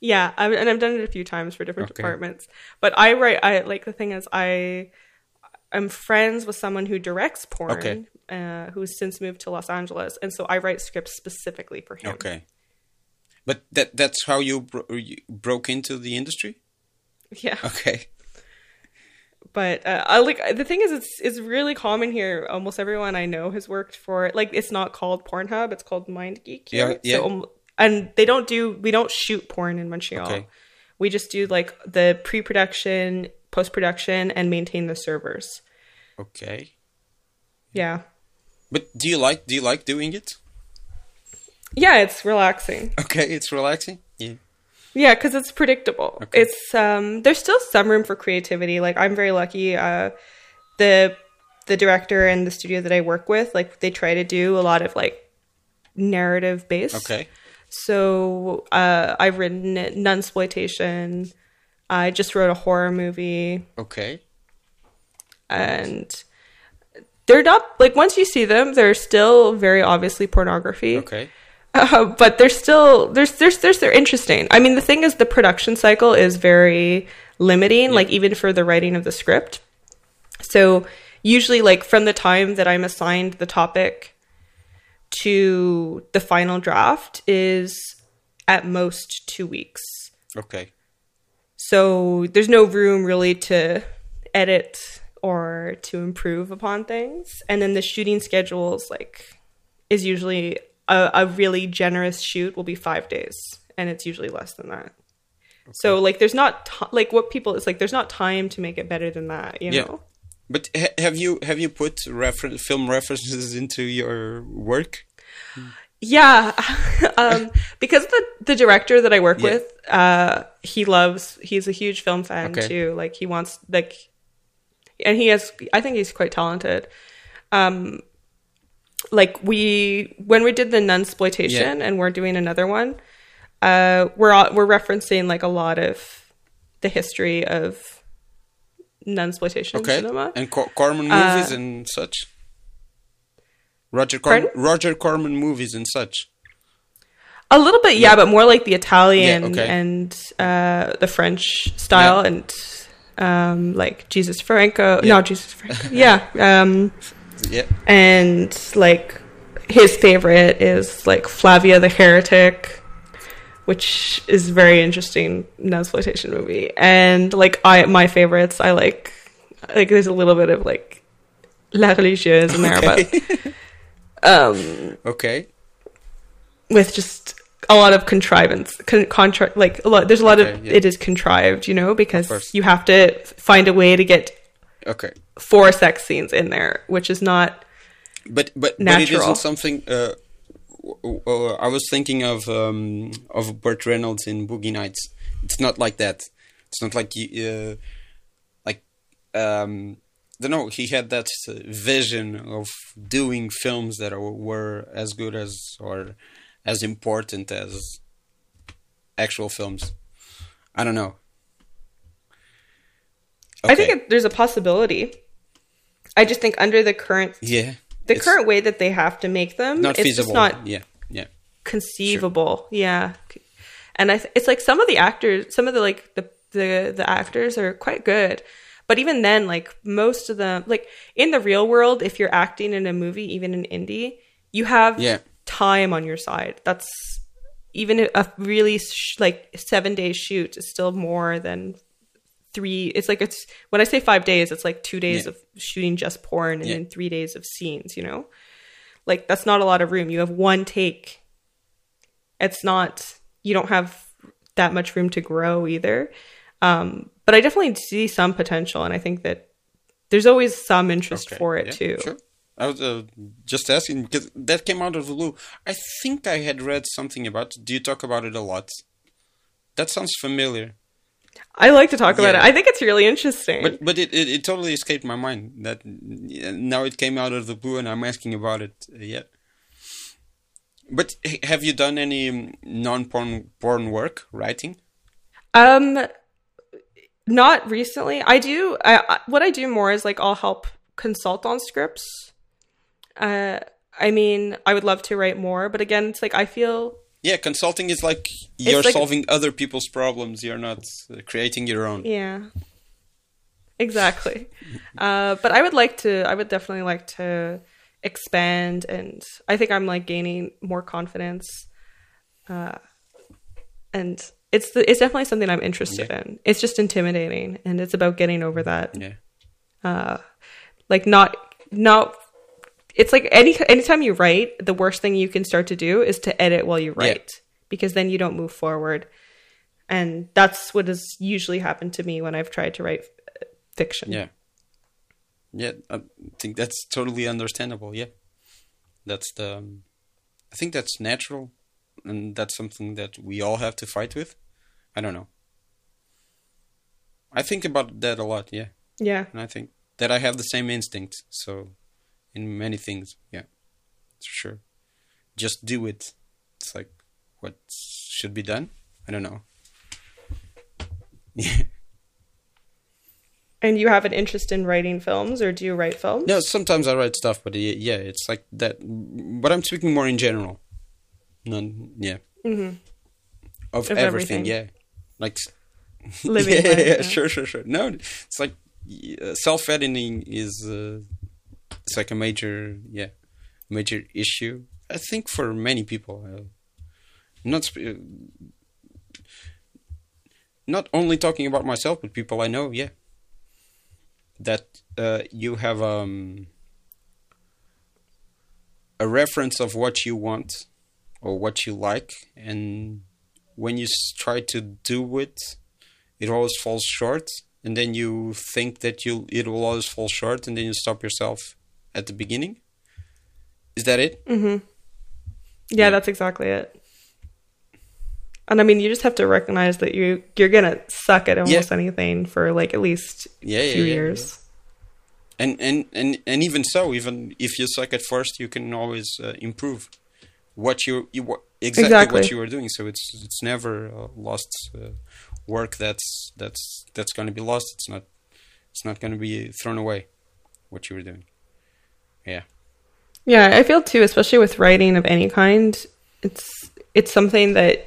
Yeah, I, and I've done it a few times for different Okay. departments. But I write. I like the thing is, I I'm friends with someone who directs porn, Okay. uh, who's since moved to Los Angeles, and so I write scripts specifically for him. Okay. But that that's how you, bro- you broke into the industry. Yeah, Okay. but uh, I like the thing is, it's it's really common here. Almost everyone I know has worked for like it's not called Pornhub; it's called MindGeek. Yeah, yeah. So, um, and they don't do we don't shoot porn in Montreal. Okay. We just do like the pre-production, post-production, and maintain the servers. Okay. Yeah. But do you like do you like doing it? Yeah, it's relaxing. Okay, it's relaxing. Yeah. Yeah, because it's predictable. Okay. It's um, there's still some room for creativity. Like I'm very lucky. Uh, the the director and the studio that I work with, like they try to do a lot of like narrative based. Okay. So uh, I've written nunsploitation. I just wrote a horror movie, Okay. and they're not like once you see them, they're still very obviously pornography. Okay. Uh, but they're still there's there's there's they're interesting. I mean, the thing is, the production cycle is very limiting. Like even for the writing of the script. So usually, like from the time that I'm assigned the topic to the final draft is at most two weeks. Okay. So there's no room really to edit or to improve upon things. And then the shooting schedules like is usually a, a really generous shoot will be five days, and it's usually less than that. So like there's not ti like what people it's like there's not time to make it better than that, you Yeah. know. But ha- have you have you put refer- film references into your work? Yeah, um, because the the director that I work Yeah. with, uh, he loves. He's a huge film fan Okay. too. Like he wants like, and he has. I think he's quite talented. Um, like we when we did the nunsploitation Yeah. and we're doing another one, uh, we're all, we're referencing like a lot of the history of nunsploitation Okay. cinema. And Cor- Corman movies and such. Roger Corman, Roger Corman movies and such. A little bit, yeah, but more like the Italian Yeah, okay. and uh, the French style, Yeah. and um, like Jesus Franco. Yeah. No, Jesus Franco. yeah, um, Yeah. and like his favorite is like Flavia the Heretic. Which is very interesting exploitation movie. And like I my favorites, I like like there's a little bit of like La Religieuse in there, Okay. but um okay. with just a lot of contrivance con- contra- like a lot there's a lot Okay, of yeah. it is contrived you know because you have to find a way to get Okay. four sex scenes in there which is not But but but it Natural. isn't something. Uh, w- I was thinking of um, of Burt Reynolds in Boogie Nights. It's not like that. It's not like you, uh, like um, I don't know. He had that uh, vision of doing films that were as good as or as important as actual films. I don't know. i think it, there's a possibility i just think under the current yeah, the it's current way that they have to make them not it's feasible. just not yeah, yeah. conceivable yeah and i it's like some of the actors some of the like the the the actors are quite good but even then like most of them like in the real world if you're acting in a movie even in indie you have Yeah. time on your side that's even a really sh- like seven day shoot is still more than three it's like it's when i say five days it's like two days Yeah. of shooting just porn and Yeah. then three days of scenes you know like that's not a lot of room you have one take it's not you don't have that much room to grow either um but i definitely see some potential and i think that there's always some interest Okay, for it yeah, too Sure. I was uh, just asking because that came out of the blue. I think I had read something about. it. Do you talk about it a lot? That sounds familiar, i like to talk about Yeah. it i think it's really interesting but but it, it, it totally escaped my mind. That now it came out of the blue, and I'm asking about it. Yeah. But have you done any um, non-porn porn work writing? Um, not recently. I do. I, I what I do more is like I'll help consult on scripts. Uh, I mean, I would love to write more, but again, it's like I feel Yeah, consulting is like you're like- solving other people's problems. You're not uh, creating your own. yeah, exactly. uh, but I would like to. I would definitely like to expand, and I think I'm like gaining more confidence. Uh, and it's the, it's definitely something I'm interested Yeah. in. It's just intimidating, and it's about getting over that. Yeah. Uh, like not not it's like any anytime you write the worst thing you can start to do is to edit while you Yeah. write because then you don't move forward and that's what has usually happened to me when i've tried to write uh, fiction Yeah. Yeah, I think that's totally understandable. Yeah. That's the um, I think that's natural and that's something that we all have to fight with. I don't know. I think about that a lot, yeah. yeah And I think that I have the same instinct, so in many things, yeah. For sure. Just do it. It's like what should be done? I don't know. Yeah. and you have an interest in writing films or do you write films No, sometimes I write stuff, but yeah, it's like that. But I'm speaking more in general. None, yeah. Mhm. Of, Of everything, everything. yeah. Like, living yeah, life, yeah, yeah. sure, sure, sure. No, it's like uh, self-editing is uh, it's like a major, yeah, major issue. I think for many people, uh, not sp- uh, not only talking about myself, but people I know, yeah. That uh, you have um, a reference of what you want or what you like, and when you try to do it, it always falls short, and then you think that you it will always fall short, and then you stop yourself at the beginning. Is that it? yeah, Yeah. that's exactly it and i mean you just have to recognize that you you're gonna suck at almost anything for like at least Yeah, a few yeah, years And and and and even so, even if you suck at first, you can always uh, improve what you you what, exactly, Exactly. what you were doing. So it's it's never uh, lost uh, work that's that's that's going to be lost. It's not it's not going to be thrown away. What you were doing. Yeah. Yeah, I feel too, especially with writing of any kind. It's it's something that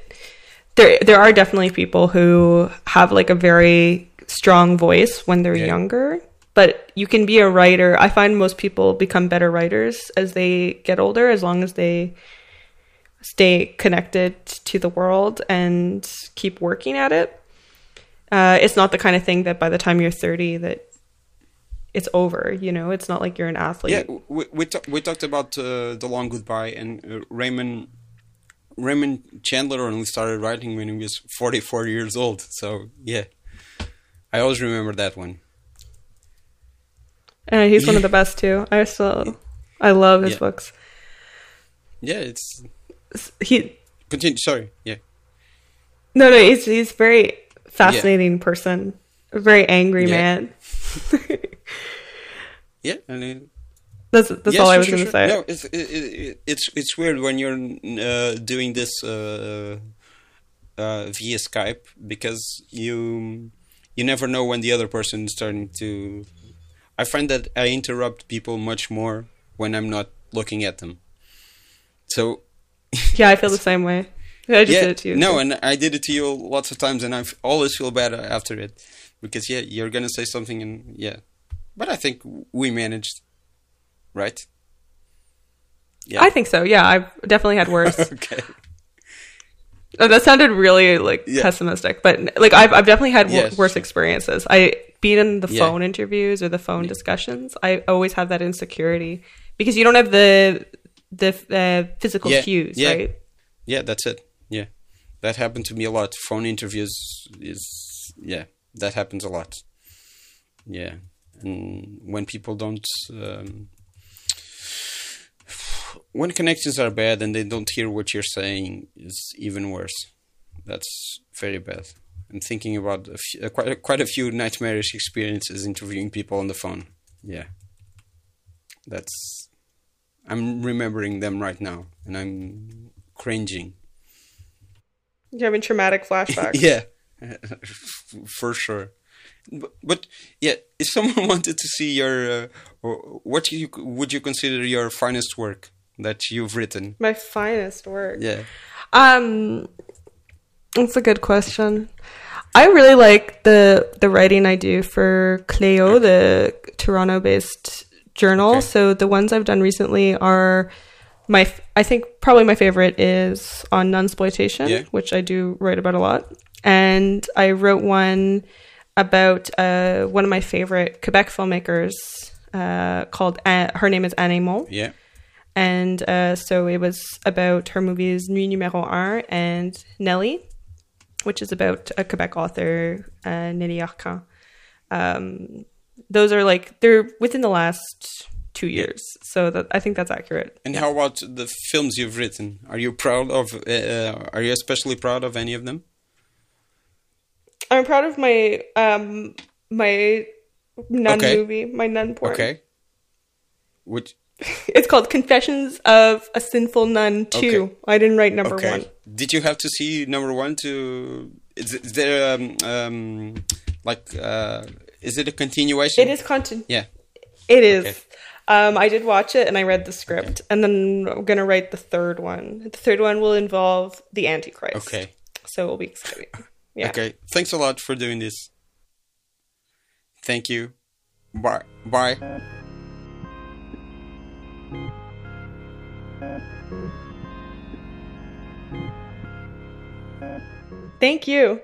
there there are definitely people who have like a very strong voice when they're Yeah. younger, but you can be a writer. I find most people become better writers as they get older, as long as they stay connected to the world and keep working at it. Uh, it's not the kind of thing that by the time you're 30 that it's over. You know, it's not like you're an athlete. Yeah, we we, we talked about uh, the long goodbye, and uh, Raymond Raymond Chandler only started writing when he was 44 years old. So yeah, I always remember that one. Uh, he's one of the best too. I still, I love his Yeah. books. Yeah, it's He continue. Sorry, yeah, no no he's he's a very fascinating person, a very angry Yeah. man. yeah, and. Uh, That's that's Yeah, all I was sure, going to sure. say. No, it's it, it, it's it's weird when you're uh, doing this uh, uh, via Skype because you you never know when the other person is starting to. I find that I interrupt people much more when I'm not looking at them. So Yeah, I feel the same way. I just yeah, did it to you. no, too. and I did it to you lots of times, and I always feel bad after it because yeah, you're gonna say something, and yeah, but I think we managed, right? Yeah. I think so. Yeah, I've definitely had worse. okay. Oh, that sounded really like Yeah. pessimistic, but like I've I've definitely had w- Yes. worse experiences. I being in the Yeah. phone interviews or the phone discussions, I always have that insecurity because you don't have the the uh, physical Yeah, cues, yeah. right? Yeah, that's it. Yeah, that happened to me a lot. Phone interviews is yeah, that happens a lot. Yeah, and when people don't, um, when connections are bad and they don't hear what you're saying, is even worse. That's very bad. I'm thinking about a few, uh, quite a, quite a few nightmarish experiences interviewing people on the phone. Yeah, that's. I'm remembering them right now, and I'm cringing. You're having traumatic flashbacks. Yeah, for sure. But, but yeah, if someone wanted to see your, uh, what you would you consider your finest work that you've written? My finest work. Yeah, Um, that's a good question. I really like the the writing I do for Cleo, the Toronto-based journal. Okay. So the ones I've done recently are my. I think probably my favorite is on nunsploitation, Yeah. which I do write about a lot. And I wrote one about uh, one of my favorite Quebec filmmakers uh, called. Uh, her name is Anne Émond yeah, and uh, so it was about her movies Nuit Numéro Un and Nelly, which is about a Quebec author, uh, Nelly Arcan. Um, those are like they're within the last two years, so that I think that's accurate. And how about the films you've written? Are you proud of? Uh, are you especially proud of any of them? I'm proud of my um my nun Okay. movie, my nun porn. Okay. Which It's called Confessions of a Sinful Nun Two. Okay. I didn't write number okay? one. Did you have to see number one to? Is, is there um, um like uh is it a continuation? It is content. Yeah. It is. Okay. Um, I did watch it and I read the script, and then I'm gonna write the third one. The third one will involve the Antichrist. Okay. so it'll be exciting. Yeah. Okay. Thanks a lot for doing this. Thank you. Bye. Bye. Thank you.